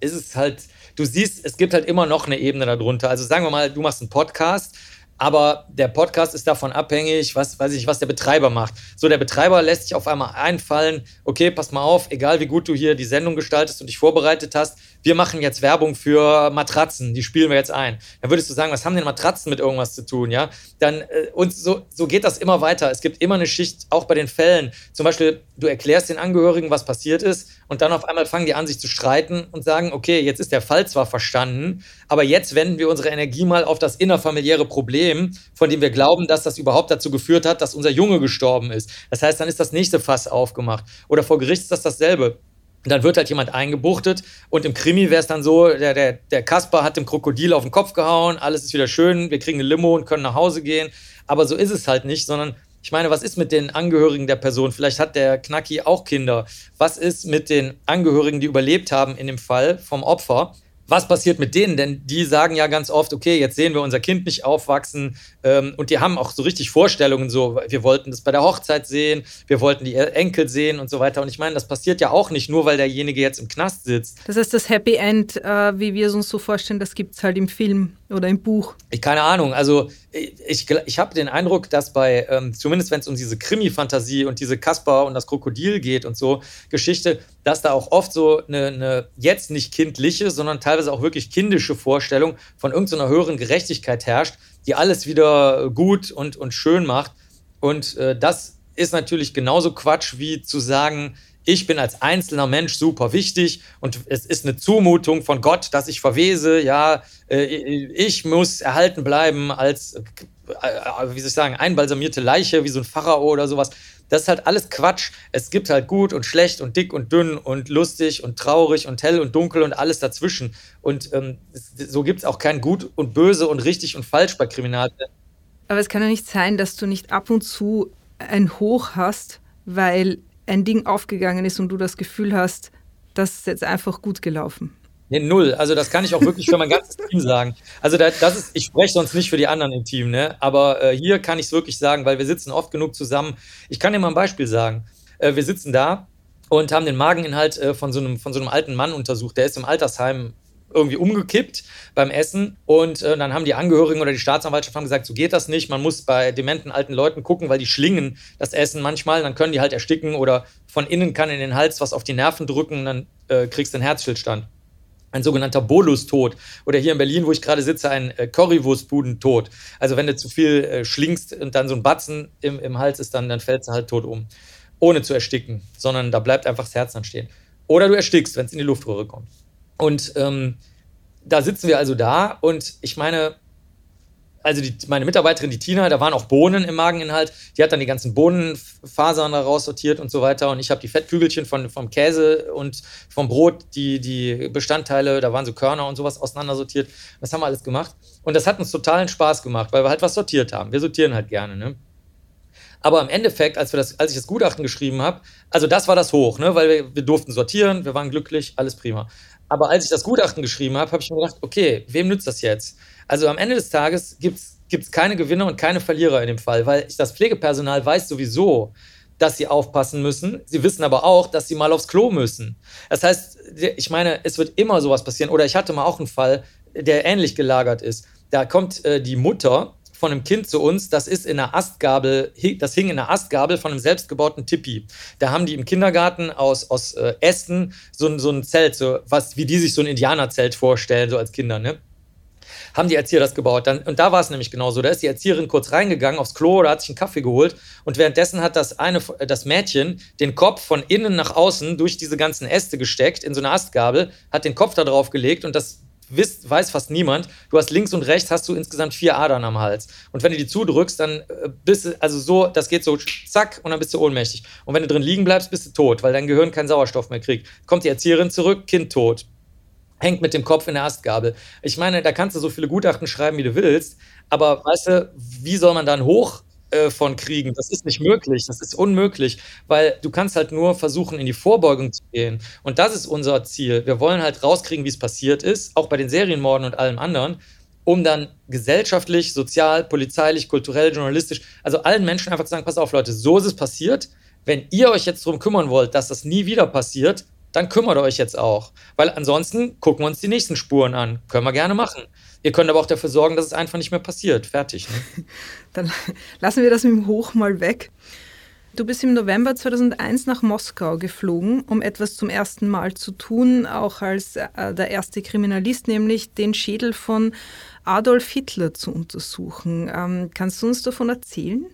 ist es halt, du siehst, es gibt halt immer noch eine Ebene darunter. Also sagen wir mal, du machst einen Podcast aber der Podcast ist davon abhängig, was weiß ich, was der Betreiber macht. So, der Betreiber lässt sich auf einmal einfallen, okay, pass mal auf, egal wie gut du hier die Sendung gestaltest und dich vorbereitet hast, wir machen jetzt Werbung für Matratzen, die spielen wir jetzt ein. Dann würdest du sagen, was haben denn Matratzen mit irgendwas zu tun, ja? Dann, äh, und so, so geht das immer weiter. Es gibt immer eine Schicht, auch bei den Fällen. Zum Beispiel, du erklärst den Angehörigen, was passiert ist, und dann auf einmal fangen die an, sich zu streiten und sagen, okay, jetzt ist der Fall zwar verstanden, aber jetzt wenden wir unsere Energie mal auf das innerfamiliäre Problem, von dem wir glauben, dass das überhaupt dazu geführt hat, dass unser Junge gestorben ist. Das heißt, dann ist das nächste Fass aufgemacht. Oder vor Gericht ist das dasselbe. Dann wird halt jemand eingebuchtet und im Krimi wäre es dann so, der, der, der Kasper hat dem Krokodil auf den Kopf gehauen, alles ist wieder schön, wir kriegen eine Limo und können nach Hause gehen. Aber so ist es halt nicht, sondern ich meine, was ist mit den Angehörigen der Person? Vielleicht hat der Knacki auch Kinder. Was ist mit den Angehörigen, die überlebt haben in dem Fall vom Opfer? Was passiert mit denen? Denn die sagen ja ganz oft, okay, jetzt sehen wir unser Kind nicht aufwachsen. Ähm, und die haben auch so richtig Vorstellungen, so, wir wollten das bei der Hochzeit sehen, wir wollten die Enkel sehen und so weiter. Und ich meine, das passiert ja auch nicht nur, weil derjenige jetzt im Knast sitzt. Das heißt, das Happy End, äh, wie wir es uns so vorstellen, das gibt es halt im Film oder im Buch. Ich, keine Ahnung. Also ich, ich habe den Eindruck, dass bei, ähm, zumindest wenn es um diese Krimi-Fantasie und diese Kasper und das Krokodil geht und so Geschichte, dass da auch oft so eine, eine jetzt nicht kindliche, sondern teilweise auch wirklich kindische Vorstellung von irgendeiner höheren Gerechtigkeit herrscht, die alles wieder gut und, und schön macht. Und äh, das ist natürlich genauso Quatsch wie zu sagen, ich bin als einzelner Mensch super wichtig und es ist eine Zumutung von Gott, dass ich verwese. Ja, äh, ich muss erhalten bleiben als, äh, wie soll ich sagen, einbalsamierte Leiche, wie so ein Pharao oder sowas. Das ist halt alles Quatsch. Es gibt halt gut und schlecht und dick und dünn und lustig und traurig und hell und dunkel und alles dazwischen. Und ähm, so gibt es auch kein Gut und Böse und richtig und falsch bei Kriminalfällen. Aber es kann ja nicht sein, dass du nicht ab und zu ein Hoch hast, weil ein Ding aufgegangen ist und du das Gefühl hast, das ist jetzt einfach gut gelaufen. Nee, null. Also das kann ich auch wirklich für mein ganzes Team sagen. Also das ist, ich spreche sonst nicht für die anderen im Team, ne? Aber äh, hier kann ich es wirklich sagen, weil wir sitzen oft genug zusammen. Ich kann dir mal ein Beispiel sagen. Äh, wir sitzen da und haben den Mageninhalt äh, von, so einem, von so einem alten Mann untersucht. Der ist im Altersheim irgendwie umgekippt beim Essen und äh, dann haben die Angehörigen oder die Staatsanwaltschaft haben gesagt, so geht das nicht. Man muss bei dementen alten Leuten gucken, weil die schlingen das Essen manchmal, dann können die halt ersticken oder von innen kann in den Hals was auf die Nerven drücken, dann äh, kriegst du einen Herzstillstand. Ein sogenannter Bolustod. Oder hier in Berlin, wo ich gerade sitze, ein äh, Currywurstbudentod. Also wenn du zu viel äh, schlingst und dann so ein Batzen im, im Hals ist, dann, dann fällst du halt tot um. Ohne zu ersticken, sondern da bleibt einfach das Herz dann stehen. Oder du erstickst, wenn es in die Luftröhre kommt. Und ähm, da sitzen wir also da und ich meine, also die, meine Mitarbeiterin, die Tina, da waren auch Bohnen im Mageninhalt. Die hat dann die ganzen Bohnenfasern da raussortiert und so weiter. Und ich habe die Fettkügelchen von, vom Käse und vom Brot, die, die Bestandteile, da waren so Körner und sowas auseinandersortiert. Das haben wir alles gemacht. Und das hat uns totalen Spaß gemacht, weil wir halt was sortiert haben. Wir sortieren halt gerne. Ne? Aber im Endeffekt, als, wir das, als ich das Gutachten geschrieben habe, also das war das Hoch, ne? weil wir, wir durften sortieren, wir waren glücklich, alles prima. Aber als ich das Gutachten geschrieben habe, habe ich mir gedacht, okay, wem nützt das jetzt? Also am Ende des Tages gibt es keine Gewinner und keine Verlierer in dem Fall, weil das Pflegepersonal weiß sowieso, dass sie aufpassen müssen. Sie wissen aber auch, dass sie mal aufs Klo müssen. Das heißt, ich meine, es wird immer sowas passieren. Oder ich hatte mal auch einen Fall, der ähnlich gelagert ist. Da kommt äh, die Mutter von einem Kind zu uns, das ist in einer Astgabel, das hing in einer Astgabel von einem selbstgebauten Tippi. Da haben die im Kindergarten aus, aus äh, Ästen so, so ein Zelt, so was, wie die sich so ein Indianerzelt vorstellen, so als Kinder, ne? Haben die Erzieher das gebaut. Dann, und da war es nämlich genauso. Da ist die Erzieherin kurz reingegangen aufs Klo oder hat sich einen Kaffee geholt. Und währenddessen hat das, eine, das Mädchen den Kopf von innen nach außen durch diese ganzen Äste gesteckt in so eine Astgabel, hat den Kopf da drauf gelegt und das wisst, weiß fast niemand. Du hast links und rechts hast du insgesamt vier Adern am Hals. Und wenn du die zudrückst, dann äh, bist du, also so, das geht so zack und dann bist du ohnmächtig. Und wenn du drin liegen bleibst, bist du tot, weil dein Gehirn keinen Sauerstoff mehr kriegt. Kommt die Erzieherin zurück, Kind tot. Hängt mit dem Kopf in der Astgabel. Ich meine, da kannst du so viele Gutachten schreiben, wie du willst. Aber weißt du, wie soll man dann hoch äh, von kriegen. Das ist nicht möglich, das ist unmöglich, weil du kannst halt nur versuchen, in die Vorbeugung zu gehen. Und das ist unser Ziel. Wir wollen halt rauskriegen, wie es passiert ist, auch bei den Serienmorden und allem anderen, um dann gesellschaftlich, sozial, polizeilich, kulturell, journalistisch, also allen Menschen einfach zu sagen, pass auf Leute, so ist es passiert. Wenn ihr euch jetzt darum kümmern wollt, dass das nie wieder passiert, dann kümmert euch jetzt auch. Weil ansonsten gucken wir uns die nächsten Spuren an. Können wir gerne machen. Ihr könnt aber auch dafür sorgen, dass es einfach nicht mehr passiert. Fertig. Ne? Dann lassen wir das mit dem Hoch mal weg. Du bist im November 2001 nach Moskau geflogen, um etwas zum ersten Mal zu tun, auch als äh, der erste Kriminalist, nämlich den Schädel von Adolf Hitler zu untersuchen. Ähm, kannst du uns davon erzählen?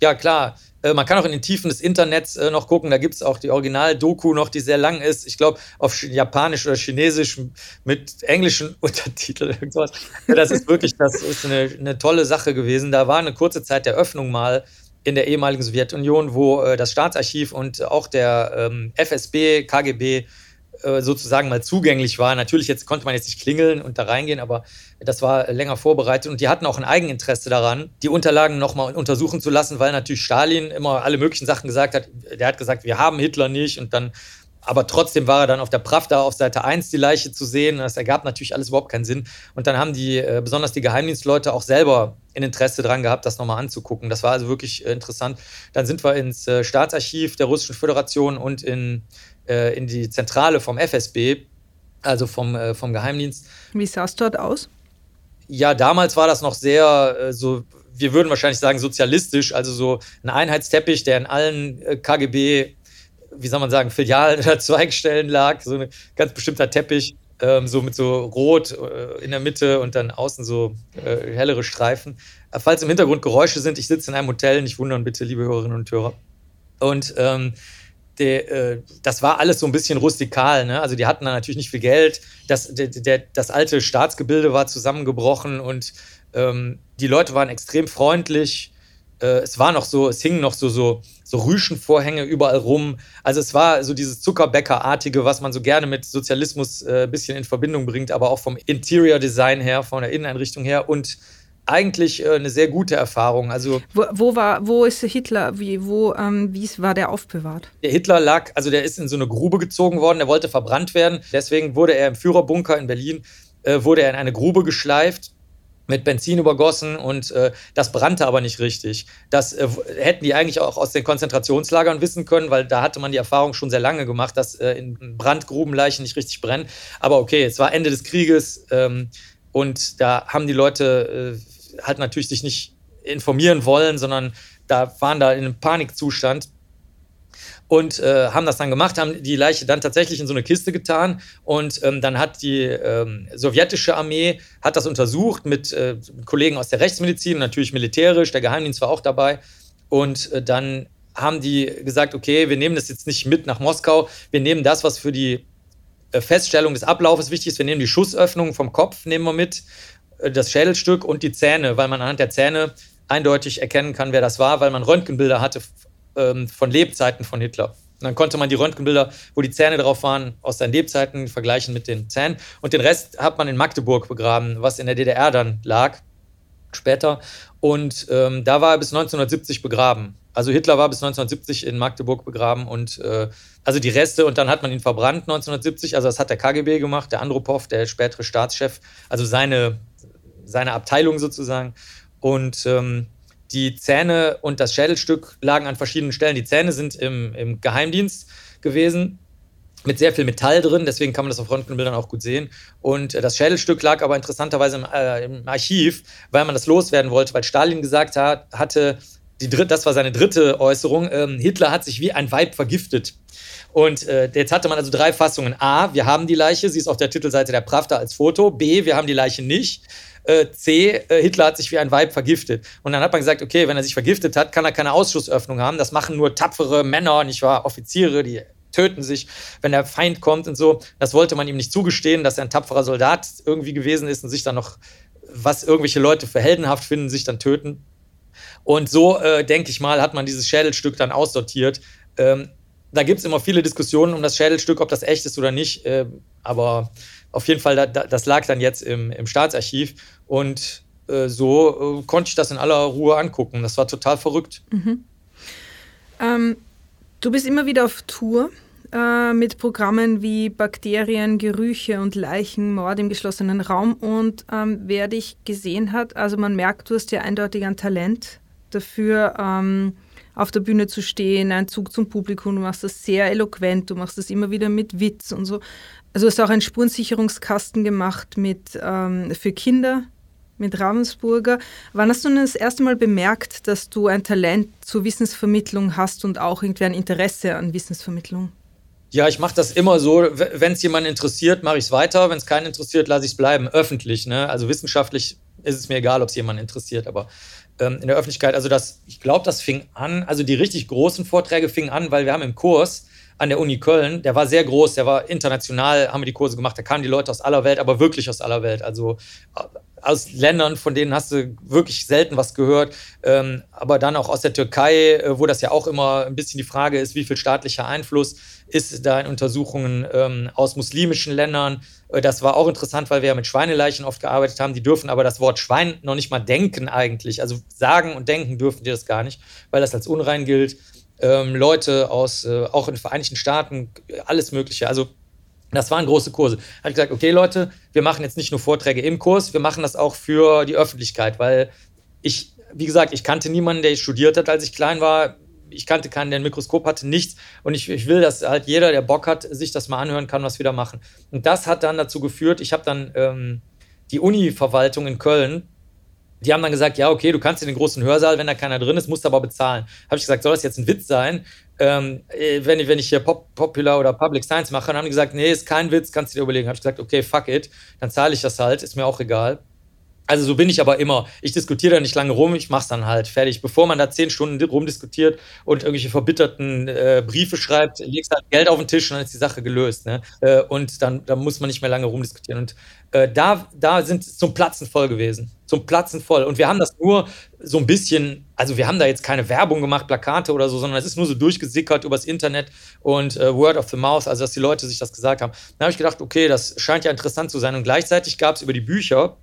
Ja, klar. Äh, man kann auch in den Tiefen des Internets äh, noch gucken. Da gibt es auch die Original-Doku noch, die sehr lang ist. Ich glaube, auf Japanisch oder Chinesisch mit englischen Untertiteln. Irgendwas. Das ist wirklich, das ist eine, eine tolle Sache gewesen. Da war eine kurze Zeit der Öffnung mal in der ehemaligen Sowjetunion, wo äh, das Staatsarchiv und auch der ähm, FSB, KGB äh, sozusagen mal zugänglich war. Natürlich jetzt konnte man jetzt nicht klingeln und da reingehen, aber das war länger vorbereitet und die hatten auch ein Eigeninteresse daran, die Unterlagen nochmal untersuchen zu lassen, weil natürlich Stalin immer alle möglichen Sachen gesagt hat. Der hat gesagt, wir haben Hitler nicht und dann aber trotzdem war er dann auf der Pravda auf Seite 1 die Leiche zu sehen. Das ergab natürlich alles überhaupt keinen Sinn. Und dann haben die, äh, besonders die Geheimdienstleute, auch selber ein Interesse daran gehabt, das nochmal anzugucken. Das war also wirklich äh, interessant. Dann sind wir ins Staatsarchiv der Russischen Föderation und in äh, in die Zentrale vom FSB, also vom, äh, vom Geheimdienst. Wie sah es dort aus? Ja, damals war das noch sehr äh, so, wir würden wahrscheinlich sagen sozialistisch, also so ein Einheitsteppich, der in allen äh, KGB, wie soll man sagen, Filialen oder Zweigstellen lag, so ein ganz bestimmter Teppich. ähm, so mit so Rot äh, in der Mitte und dann außen so äh, hellere Streifen. Äh, falls im Hintergrund Geräusche sind, ich sitze in einem Hotel, nicht wundern bitte, liebe Hörerinnen und Hörer. Und ähm, der, äh, das war alles so ein bisschen rustikal. Ne? Also die hatten da natürlich nicht viel Geld. Das, der, der, das alte Staatsgebilde war zusammengebrochen und ähm, die Leute waren extrem freundlich. Äh, es war noch so, es hingen noch so, so, so Rüschenvorhänge überall rum. Also es war so dieses Zuckerbäckerartige, was man so gerne mit Sozialismus äh, ein bisschen in Verbindung bringt, aber auch vom Interior Design her, von der Inneneinrichtung her und eigentlich äh, eine sehr gute Erfahrung. Also wo, wo, war, wo ist Hitler? Wie, wo, ähm, wie war der aufbewahrt? Der Hitler lag, also der ist in so eine Grube gezogen worden. Der wollte verbrannt werden. Deswegen wurde er im Führerbunker in Berlin äh, wurde er in eine Grube geschleift mit Benzin übergossen und äh, das brannte aber nicht richtig. Das äh, hätten die eigentlich auch aus den Konzentrationslagern wissen können, weil da hatte man die Erfahrung schon sehr lange gemacht, dass äh, in Brandgruben Leichen nicht richtig brennen. Aber okay, es war Ende des Krieges ähm, und da haben die Leute äh, halt natürlich sich nicht informieren wollen, sondern da waren da in einem Panikzustand und äh, haben das dann gemacht, haben die Leiche dann tatsächlich in so eine Kiste getan und ähm, dann hat die ähm, sowjetische Armee hat das untersucht mit äh, Kollegen aus der Rechtsmedizin, natürlich militärisch, der Geheimdienst war auch dabei und äh, dann haben die gesagt, okay, wir nehmen das jetzt nicht mit nach Moskau, wir nehmen das, was für die äh, Feststellung des Ablaufes wichtig ist, wir nehmen die Schussöffnung vom Kopf, nehmen wir mit, das Schädelstück und die Zähne, weil man anhand der Zähne eindeutig erkennen kann, wer das war, weil man Röntgenbilder hatte ähm, von Lebzeiten von Hitler. Und dann konnte man die Röntgenbilder, wo die Zähne drauf waren, aus seinen Lebzeiten vergleichen mit den Zähnen. Und den Rest hat man in Magdeburg begraben, was in der DDR dann lag, später. Und ähm, da war er bis 1970 begraben. Also Hitler war bis 1970 in Magdeburg begraben und äh, also die Reste und dann hat man ihn verbrannt 1970. Also das hat der KGB gemacht, der Andropov, der spätere Staatschef, also seine, seine Abteilung sozusagen. Und ähm, die Zähne und das Schädelstück lagen an verschiedenen Stellen. Die Zähne sind im, im Geheimdienst gewesen mit sehr viel Metall drin, deswegen kann man das auf Röntgenbildern auch gut sehen. Und äh, das Schädelstück lag aber interessanterweise im, äh, im, Archiv, weil man das loswerden wollte, weil Stalin gesagt hat, hatte, die dritt, das war seine dritte Äußerung, ähm, Hitler hat sich wie ein Weib vergiftet. Und äh, jetzt hatte man also drei Fassungen. A, wir haben die Leiche, sie ist auf der Titelseite der Pravda als Foto. B, wir haben die Leiche nicht. Äh, C, äh, Hitler hat sich wie ein Weib vergiftet. Und dann hat man gesagt, okay, wenn er sich vergiftet hat, kann er keine Ausschussöffnung haben. Das machen nur tapfere Männer, nicht wahr, Offiziere, die töten sich, wenn der Feind kommt und so. Das wollte man ihm nicht zugestehen, dass er ein tapferer Soldat irgendwie gewesen ist und sich dann noch, was irgendwelche Leute für heldenhaft finden, sich dann töten. Und so, äh, denke ich mal, hat man dieses Schädelstück dann aussortiert. Ähm, da gibt es immer viele Diskussionen um das Schädelstück, ob das echt ist oder nicht. Äh, aber auf jeden Fall, das lag dann jetzt im, im Staatsarchiv und äh, so äh, konnte ich das in aller Ruhe angucken. Das war total verrückt. Mhm. Ähm, du bist immer wieder auf Tour äh, mit Programmen wie Bakterien, Gerüche und Leichen, Mord im geschlossenen Raum. Und ähm, wer dich gesehen hat, also man merkt, du hast ja eindeutig ein Talent dafür. Ähm, auf der Bühne zu stehen, ein Zug zum Publikum, du machst das sehr eloquent, du machst das immer wieder mit Witz und so. Also hast auch einen Spurensicherungskasten gemacht mit, ähm, für Kinder mit Ravensburger. Wann hast du das erste Mal bemerkt, dass du ein Talent zur Wissensvermittlung hast und auch irgendwie ein Interesse an Wissensvermittlung? Ja, ich mache das immer so, wenn es jemanden interessiert, mache ich es weiter. Wenn es keinen interessiert, lasse ich es bleiben, öffentlich. Ne? Also wissenschaftlich ist es mir egal, ob es jemanden interessiert, aber ähm, in der Öffentlichkeit, also das, ich glaube, das fing an, also die richtig großen Vorträge fingen an, weil wir haben im Kurs an der Uni Köln, der war sehr groß, der war international, haben wir die Kurse gemacht, da kamen die Leute aus aller Welt, aber wirklich aus aller Welt. Also äh, aus Ländern, von denen hast du wirklich selten was gehört, ähm, aber dann auch aus der Türkei, äh, wo das ja auch immer ein bisschen die Frage ist, wie viel staatlicher Einfluss ist da in Untersuchungen ähm, aus muslimischen Ländern. Äh, das war auch interessant, weil wir ja mit Schweineleichen oft gearbeitet haben. Die dürfen aber das Wort Schwein noch nicht mal denken eigentlich. Also sagen und denken dürfen die das gar nicht, weil das als unrein gilt ähm, Leute aus, äh, auch in den Vereinigten Staaten, alles Mögliche. Also das waren große Kurse. Hat gesagt, okay Leute, wir machen jetzt nicht nur Vorträge im Kurs, wir machen das auch für die Öffentlichkeit, weil ich, wie gesagt, ich kannte niemanden, der studiert hat, als ich klein war. Ich kannte keinen, der ein Mikroskop hatte, nichts. Und ich, ich will, dass halt jeder, der Bock hat, sich das mal anhören kann, was wir da machen. Und das hat dann dazu geführt, ich habe dann ähm, die Uni-Verwaltung in Köln die haben dann gesagt, ja, okay, du kannst in den großen Hörsaal, wenn da keiner drin ist, musst aber bezahlen. Habe ich gesagt, soll das jetzt ein Witz sein? ähm, äh, wenn, ich, wenn ich hier Pop, Popular oder Public Science mache, dann haben die gesagt, nee, ist kein Witz, kannst du dir überlegen. Habe ich gesagt, okay, fuck it, dann zahle ich das halt, ist mir auch egal. Also so bin ich aber immer. Ich diskutiere da nicht lange rum, ich mache es dann halt fertig. Bevor man da zehn Stunden rumdiskutiert und irgendwelche verbitterten äh, Briefe schreibt, legst halt Geld auf den Tisch und dann ist die Sache gelöst. Ne? Äh, und dann, dann muss man nicht mehr lange rumdiskutieren. Und äh, da, da sind es zum Platzen voll gewesen. Zum Platzen voll. Und wir haben das nur so ein bisschen, also wir haben da jetzt keine Werbung gemacht, Plakate oder so, sondern es ist nur so durchgesickert übers Internet und äh, Word of the Mouth, also dass die Leute sich das gesagt haben. Dann habe ich gedacht, okay, das scheint ja interessant zu sein. Und gleichzeitig gab es über die Bücher,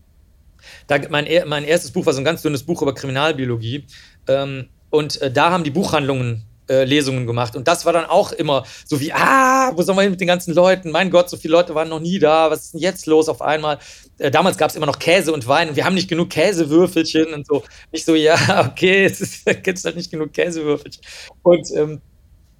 da, mein, mein erstes Buch war so ein ganz dünnes Buch über Kriminalbiologie. Ähm, und äh, da haben die Buchhandlungen äh, Lesungen gemacht. Und das war dann auch immer so wie, ah, wo sollen wir hin mit den ganzen Leuten? Mein Gott, so viele Leute waren noch nie da. Was ist denn jetzt los auf einmal? Äh, damals gab es immer noch Käse und Wein und wir haben nicht genug Käsewürfelchen und so. Nicht so, ja, okay, es gibt halt nicht genug Käsewürfelchen. Und ähm,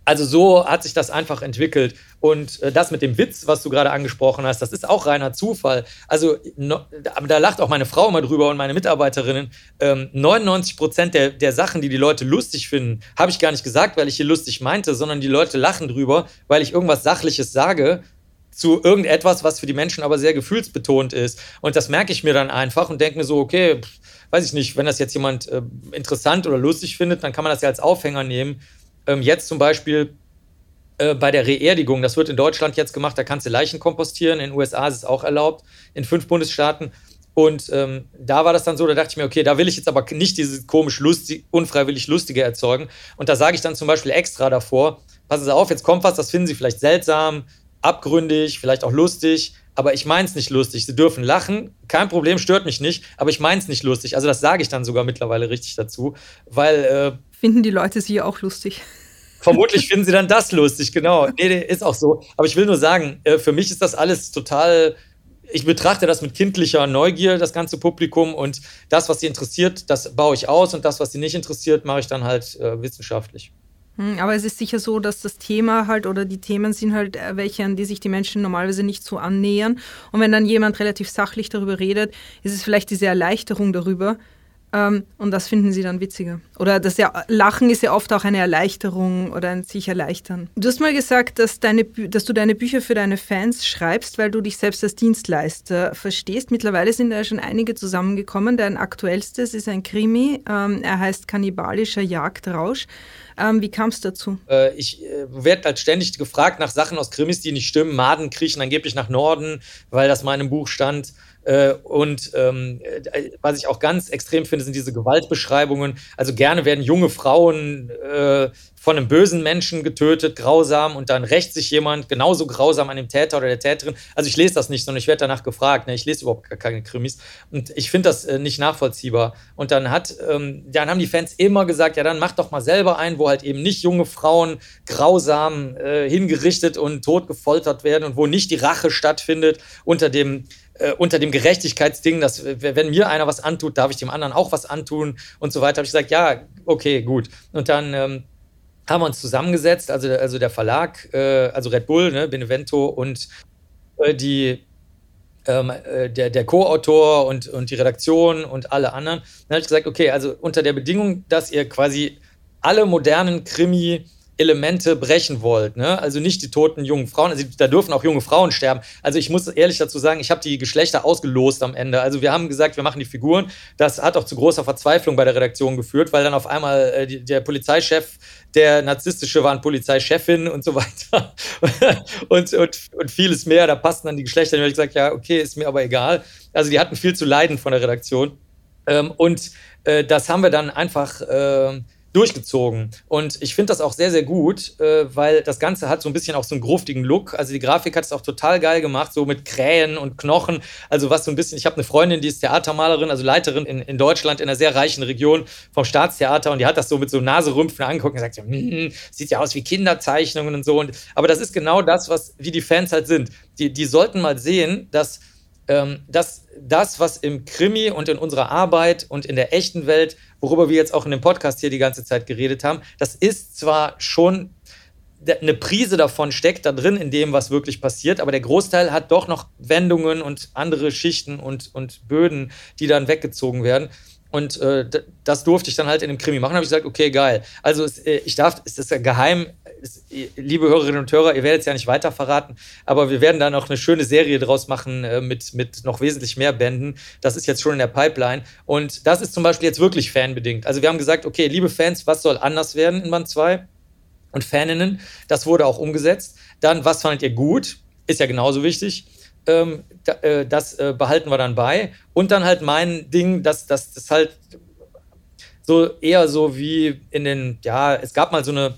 also so hat sich das einfach entwickelt. Und äh, das mit dem Witz, was du gerade angesprochen hast, das ist auch reiner Zufall. Also no, da lacht auch meine Frau immer drüber und meine Mitarbeiterinnen. Ähm, 99 Prozent der, der Sachen, die die Leute lustig finden, habe ich gar nicht gesagt, weil ich hier lustig meinte, sondern die Leute lachen drüber, weil ich irgendwas Sachliches sage zu irgendetwas, was für die Menschen aber sehr gefühlsbetont ist. Und das merke ich mir dann einfach und denke mir so, okay, pff, weiß ich nicht, wenn das jetzt jemand äh, interessant oder lustig findet, dann kann man das ja als Aufhänger nehmen ähm, jetzt zum Beispiel äh, bei der Reerdigung, das wird in Deutschland jetzt gemacht, da kannst du Leichen kompostieren, in den USA ist es auch erlaubt, in fünf Bundesstaaten. Und ähm, da war das dann so, da dachte ich mir, okay, da will ich jetzt aber nicht dieses komisch lustig, unfreiwillig Lustige erzeugen. Und da sage ich dann zum Beispiel extra davor, passen Sie auf, jetzt kommt was, das finden Sie vielleicht seltsam, abgründig, vielleicht auch lustig, aber ich meine es nicht lustig. Sie dürfen lachen, kein Problem, stört mich nicht, aber ich meine es nicht lustig. Also das sage ich dann sogar mittlerweile richtig dazu, weil äh, Finden die Leute sie auch lustig? Vermutlich finden sie dann das lustig, genau. Nee, nee, ist auch so. Aber ich will nur sagen, äh, für mich ist das alles total. Ich betrachte das mit kindlicher Neugier, das ganze Publikum. Und das, was sie interessiert, das baue ich aus. Und das, was sie nicht interessiert, mache ich dann halt äh, wissenschaftlich. Hm, aber es ist sicher so, dass das Thema halt oder die Themen sind halt äh, welche, an die sich die Menschen normalerweise nicht so annähern. Und wenn dann jemand relativ sachlich darüber redet, ist es vielleicht diese Erleichterung darüber, ähm, und das finden sie dann witziger. Oder das ja, Lachen ist ja oft auch eine Erleichterung oder ein sich erleichtern. Du hast mal gesagt, dass, deine, dass du deine Bücher für deine Fans schreibst, weil du dich selbst als Dienstleister verstehst. Mittlerweile sind da schon einige zusammengekommen. Dein aktuellstes ist ein Krimi. Ähm, er heißt Kannibalischer Jagdrausch. Ähm, wie kam es dazu? Äh, ich äh, werde halt ständig gefragt nach Sachen aus Krimis, die nicht stimmen. Maden kriechen angeblich nach Norden, weil das mal in einem Buch stand. Äh, und ähm, äh, was ich auch ganz extrem finde, sind diese Gewaltbeschreibungen. Also gerne werden junge Frauen äh, von einem bösen Menschen getötet, grausam, und dann rächt sich jemand genauso grausam an dem Täter oder der Täterin. Also ich lese das nicht, sondern ich werde danach gefragt. Ne? Ich lese überhaupt keine Krimis. Und ich finde das äh, nicht nachvollziehbar. Und dann hat, ähm, dann haben die Fans immer gesagt, ja, dann mach doch mal selber ein, wo halt eben nicht junge Frauen grausam äh, hingerichtet und tot gefoltert werden und wo nicht die Rache stattfindet unter dem äh, unter dem Gerechtigkeitsding, dass wenn mir einer was antut, darf ich dem anderen auch was antun und so weiter. Habe ich gesagt, ja, okay, gut. Und dann ähm, haben wir uns zusammengesetzt, also, also der Verlag, äh, also Red Bull, ne, Benevento und äh, die, ähm, äh, der, der Co-Autor und, und die Redaktion und alle anderen. Dann habe ich gesagt, okay, also unter der Bedingung, dass ihr quasi alle modernen Krimi- Elemente brechen wollt. Ne? Also nicht die toten jungen Frauen, also da dürfen auch junge Frauen sterben. Also ich muss ehrlich dazu sagen, ich habe die Geschlechter ausgelost am Ende. Also wir haben gesagt, wir machen die Figuren. Das hat auch zu großer Verzweiflung bei der Redaktion geführt, weil dann auf einmal äh, die, der Polizeichef, der narzisstische war eine Polizeichefin und so weiter und, und, und vieles mehr. Da passten dann die Geschlechter. Habe ich gesagt, ja, okay, ist mir aber egal. Also die hatten viel zu leiden von der Redaktion. Ähm, und äh, das haben wir dann einfach... Äh, durchgezogen. Und ich finde das auch sehr, sehr gut, äh, weil das Ganze hat so ein bisschen auch so einen gruftigen Look. Also die Grafik hat es auch total geil gemacht, so mit Krähen und Knochen. Also was so ein bisschen, ich habe eine Freundin, die ist Theatermalerin, also Leiterin in, in Deutschland, in einer sehr reichen Region vom Staatstheater und die hat das so mit so Naserümpfen angeguckt und gesagt, hm, sieht ja aus wie Kinderzeichnungen und so. Und, aber das ist genau das, was, wie die Fans halt sind. Die, die sollten mal sehen, dass dass das, was im Krimi und in unserer Arbeit und in der echten Welt, worüber wir jetzt auch in dem Podcast hier die ganze Zeit geredet haben, das ist zwar schon eine Prise davon steckt da drin in dem, was wirklich passiert, aber der Großteil hat doch noch Wendungen und andere Schichten und, und Böden, die dann weggezogen werden. Und äh, das durfte ich dann halt in dem Krimi machen. Da habe ich gesagt, okay, geil. Also äh, ich darf, es ist ja geheim, liebe Hörerinnen und Hörer, ihr werdet es ja nicht weiter verraten, aber wir werden da noch eine schöne Serie draus machen äh, mit, mit noch wesentlich mehr Bänden. Das ist jetzt schon in der Pipeline. Und das ist zum Beispiel jetzt wirklich fanbedingt. Also wir haben gesagt, okay, liebe Fans, was soll anders werden in Band 2? Und Faninnen, das wurde auch umgesetzt. Dann, was fandet ihr gut? Ist ja genauso wichtig. Ähm, äh, das äh, behalten wir dann bei. Und dann halt mein Ding, dass das, das halt so eher so wie in den, ja, es gab mal so eine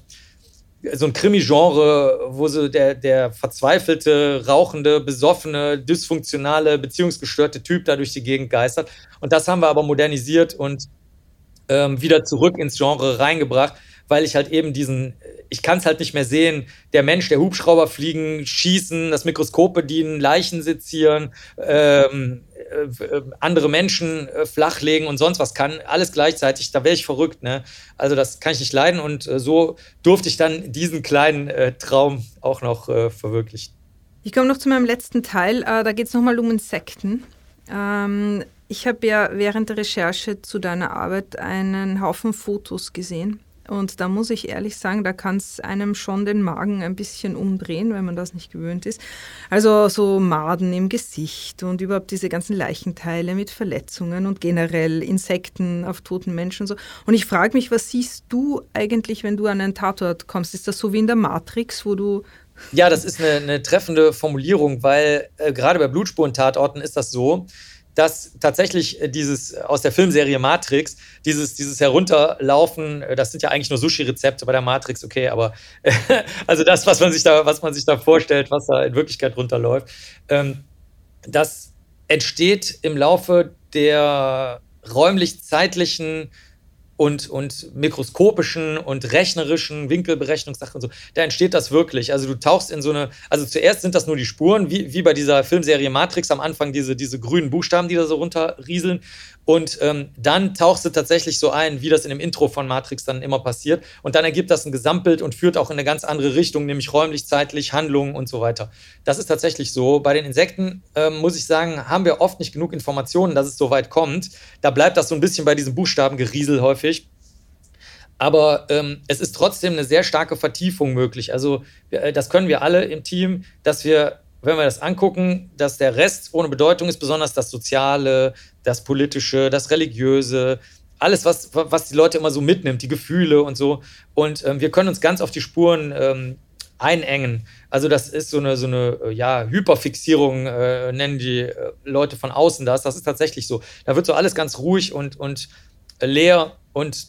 so ein Krimi-Genre, wo so der, der verzweifelte, rauchende, besoffene, dysfunktionale, beziehungsgestörte Typ da durch die Gegend geistert. Und das haben wir aber modernisiert und ähm, wieder zurück ins Genre reingebracht, weil ich halt eben diesen, ich kann es halt nicht mehr sehen, der Mensch, der Hubschrauber fliegen, schießen, das Mikroskop bedienen, Leichen sezieren, ähm, äh, andere Menschen äh, flachlegen und sonst was kann, alles gleichzeitig, da wäre ich verrückt. Ne? Also das kann ich nicht leiden und äh, so durfte ich dann diesen kleinen äh, Traum auch noch äh, verwirklichen. Ich komme noch zu meinem letzten Teil, äh, da geht es nochmal um Insekten. Ähm, ich habe ja während der Recherche zu deiner Arbeit einen Haufen Fotos gesehen und da muss ich ehrlich sagen, da kann es einem schon den Magen ein bisschen umdrehen, wenn man das nicht gewöhnt ist. Also so Maden im Gesicht und überhaupt diese ganzen Leichenteile mit Verletzungen und generell Insekten auf toten Menschen und so. Und ich frage mich, was siehst du eigentlich, wenn du an einen Tatort kommst? Ist das so wie in der Matrix, wo du ja, das ist eine, eine treffende Formulierung, weil äh, gerade bei Blutspuren-Tatorten ist das so, dass tatsächlich äh, dieses äh, aus der Filmserie Matrix, dieses, dieses Herunterlaufen, äh, das sind ja eigentlich nur Sushi-Rezepte bei der Matrix, okay, aber also das, was man sich da, was man sich da vorstellt, was da in Wirklichkeit runterläuft, ähm, das entsteht im Laufe der räumlich-zeitlichen und, und mikroskopischen und rechnerischen Winkelberechnungssachen und so, da entsteht das wirklich. Also du tauchst in so eine, also zuerst sind das nur die Spuren, wie, wie bei dieser Filmserie Matrix am Anfang diese, diese grünen Buchstaben, die da so runterrieseln. Und ähm, dann tauchst du tatsächlich so ein, wie das in dem Intro von Matrix dann immer passiert. Und dann ergibt das ein Gesamtbild und führt auch in eine ganz andere Richtung, nämlich räumlich, zeitlich, Handlungen und so weiter. Das ist tatsächlich so. Bei den Insekten, ähm, muss ich sagen, haben wir oft nicht genug Informationen, dass es so weit kommt. Da bleibt das so ein bisschen bei diesem Buchstabengeriesel häufig. Aber ähm, es ist trotzdem eine sehr starke Vertiefung möglich. Also äh, das können wir alle im Team, dass wir wenn wir das angucken, dass der Rest ohne Bedeutung ist, besonders das Soziale, das Politische, das Religiöse, alles, was, was die Leute immer so mitnimmt, die Gefühle und so. Und ähm, wir können uns ganz auf die Spuren ähm, einengen. Also das ist so eine, so eine äh, ja, Hyperfixierung, äh, nennen die äh, Leute von außen das. Das ist tatsächlich so. Da wird so alles ganz ruhig und, und leer. Und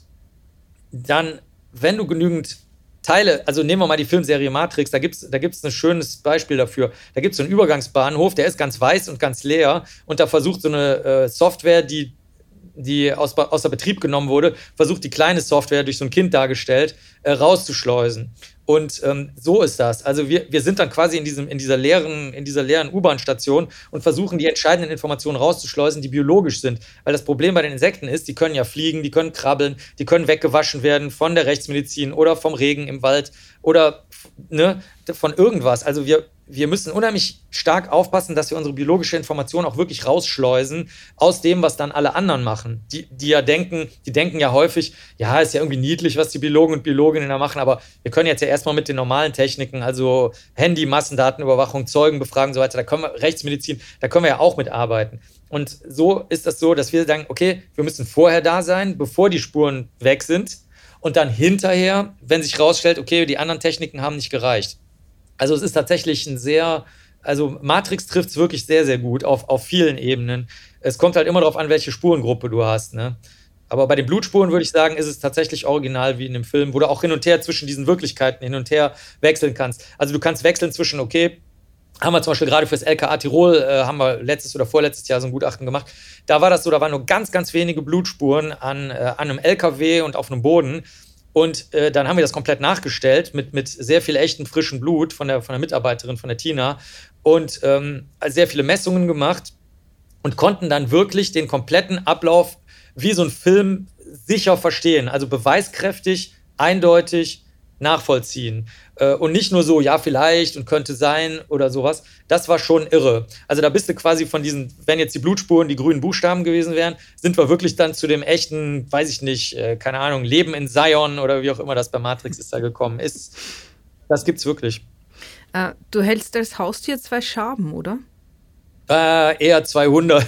dann, wenn du genügend Teile, also nehmen wir mal die Filmserie Matrix, da gibt es da gibt's ein schönes Beispiel dafür. Da gibt es so einen Übergangsbahnhof, der ist ganz weiß und ganz leer und da versucht so eine äh, Software, die, die aus, außer Betrieb genommen wurde, versucht die kleine Software, durch so ein Kind dargestellt, äh, rauszuschleusen. Und ähm, so ist das. Also wir, wir sind dann quasi in, diesem, in dieser leeren, in dieser leeren U-Bahn-Station und versuchen die entscheidenden Informationen rauszuschleusen, die biologisch sind. Weil das Problem bei den Insekten ist, die können ja fliegen, die können krabbeln, die können weggewaschen werden von der Rechtsmedizin oder vom Regen im Wald oder ne, von irgendwas. Also wir, wir müssen unheimlich stark aufpassen, dass wir unsere biologische Information auch wirklich rausschleusen aus dem, was dann alle anderen machen. Die, die ja denken, die denken ja häufig, ja, ist ja irgendwie niedlich, was die Biologen und Biologinnen da machen, aber wir können jetzt ja erstmal mit den normalen Techniken, also Handy, Massendatenüberwachung, Zeugen befragen und so weiter, da können wir, Rechtsmedizin, da können wir ja auch mitarbeiten. Und so ist das so, dass wir sagen, okay, wir müssen vorher da sein, bevor die Spuren weg sind und dann hinterher, wenn sich rausstellt, okay, die anderen Techniken haben nicht gereicht. Also es ist tatsächlich ein sehr, also Matrix trifft es wirklich sehr, sehr gut auf, auf vielen Ebenen. Es kommt halt immer darauf an, welche Spurengruppe du hast. Ne? Aber bei den Blutspuren würde ich sagen, ist es tatsächlich original wie in dem Film, wo du auch hin und her zwischen diesen Wirklichkeiten hin und her wechseln kannst. Also du kannst wechseln zwischen, okay, haben wir zum Beispiel gerade fürs LKA Tirol, äh, haben wir letztes oder vorletztes Jahr so ein Gutachten gemacht. Da war das so, da waren nur ganz, ganz wenige Blutspuren an, äh, an einem LKW und auf einem Boden. Und äh, dann haben wir das komplett nachgestellt mit, mit sehr viel echtem frischen Blut von der, von der Mitarbeiterin, von der Tina. Und ähm, sehr viele Messungen gemacht und konnten dann wirklich den kompletten Ablauf wie so ein Film sicher verstehen. Also beweiskräftig, eindeutig nachvollziehen. Äh, und nicht nur so, ja, vielleicht und könnte sein oder sowas. Das war schon irre. Also da bist du quasi von diesen, wenn jetzt die Blutspuren die grünen Buchstaben gewesen wären, sind wir wirklich dann zu dem echten, weiß ich nicht, äh, keine Ahnung, Leben in Zion oder wie auch immer das bei Matrix ist da gekommen ist. Das gibt's wirklich. Äh, du hältst als Haustier zwei Schaben, oder? Äh, eher 200.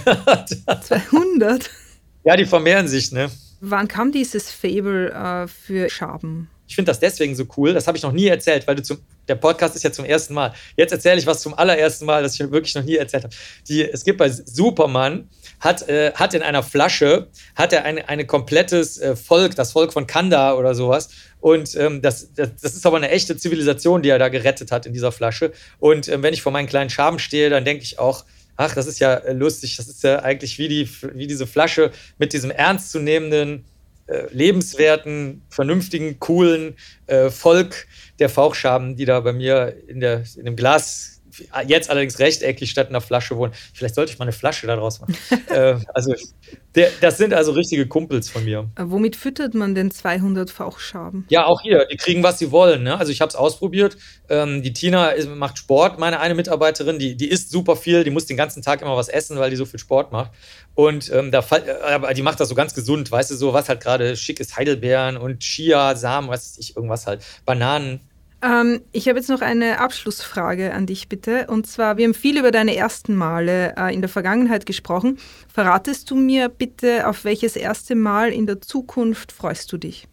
200? Ja, die vermehren sich, ne? Wann kam dieses Fable äh, für Schaben? Ich finde das deswegen so cool. Das habe ich noch nie erzählt, weil du zum, der Podcast ist ja zum ersten Mal. Jetzt erzähle ich was zum allerersten Mal, das ich wirklich noch nie erzählt habe. Es gibt bei Superman, hat, äh, hat in einer Flasche, hat er ein eine komplettes äh, Volk, das Volk von Kanda oder sowas. Und ähm, das, das, das, ist aber eine echte Zivilisation, die er da gerettet hat in dieser Flasche. Und ähm, wenn ich vor meinen kleinen Schaben stehe, dann denke ich auch, ach, das ist ja äh, lustig, das ist ja eigentlich wie, die, wie diese Flasche mit diesem ernstzunehmenden, äh, lebenswerten, vernünftigen, coolen äh, Volk der Fauchschaben, die da bei mir in, der, in dem Glas jetzt allerdings rechteckig statt einer Flasche wohnen. Vielleicht sollte ich mal eine Flasche da draus machen. äh, also, der, das sind also richtige Kumpels von mir. Äh, womit füttert man denn 200 Fauchschaben? Ja, auch hier. Die kriegen, was sie wollen. Ne? Also, ich habe es ausprobiert. Ähm, die Tina ist, macht Sport, meine eine Mitarbeiterin. Die, die isst super viel. Die muss den ganzen Tag immer was essen, weil die so viel Sport macht. Und ähm, da, äh, die macht das so ganz gesund, weißt du, so was halt gerade schick ist: Heidelbeeren und Chia, Samen, was weiß ich, irgendwas halt. Bananen. Ähm, ich habe jetzt noch eine Abschlussfrage an dich, bitte. Und zwar, wir haben viel über deine ersten Male äh, in der Vergangenheit gesprochen. Verratest du mir bitte, auf welches erste Mal in der Zukunft freust du dich?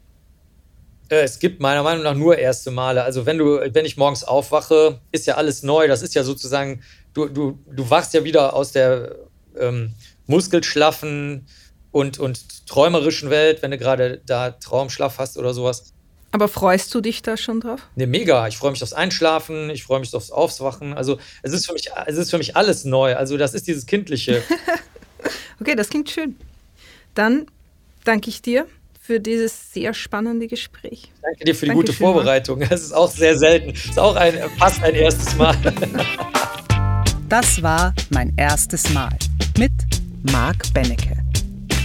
Äh, es gibt meiner Meinung nach nur erste Male. Also wenn du, wenn ich morgens aufwache, ist ja alles neu. Das ist ja sozusagen, du, du, du wachst ja wieder aus der ähm, muskelschlaffen und, und träumerischen Welt, wenn du gerade da Traumschlaf hast oder sowas. Aber freust du dich da schon drauf? Ne, mega. Ich freue mich aufs Einschlafen, ich freue mich aufs Aufwachen. Also es ist für mich, es ist für mich alles neu. Also das ist dieses Kindliche. okay, das klingt schön. Dann danke ich dir für dieses sehr spannende Gespräch. Danke dir für die Dankeschön, gute Vorbereitung. Es ist auch sehr selten. Es ist auch ein, fast ein erstes Mal. Das war mein erstes Mal mit Marc Bennecke.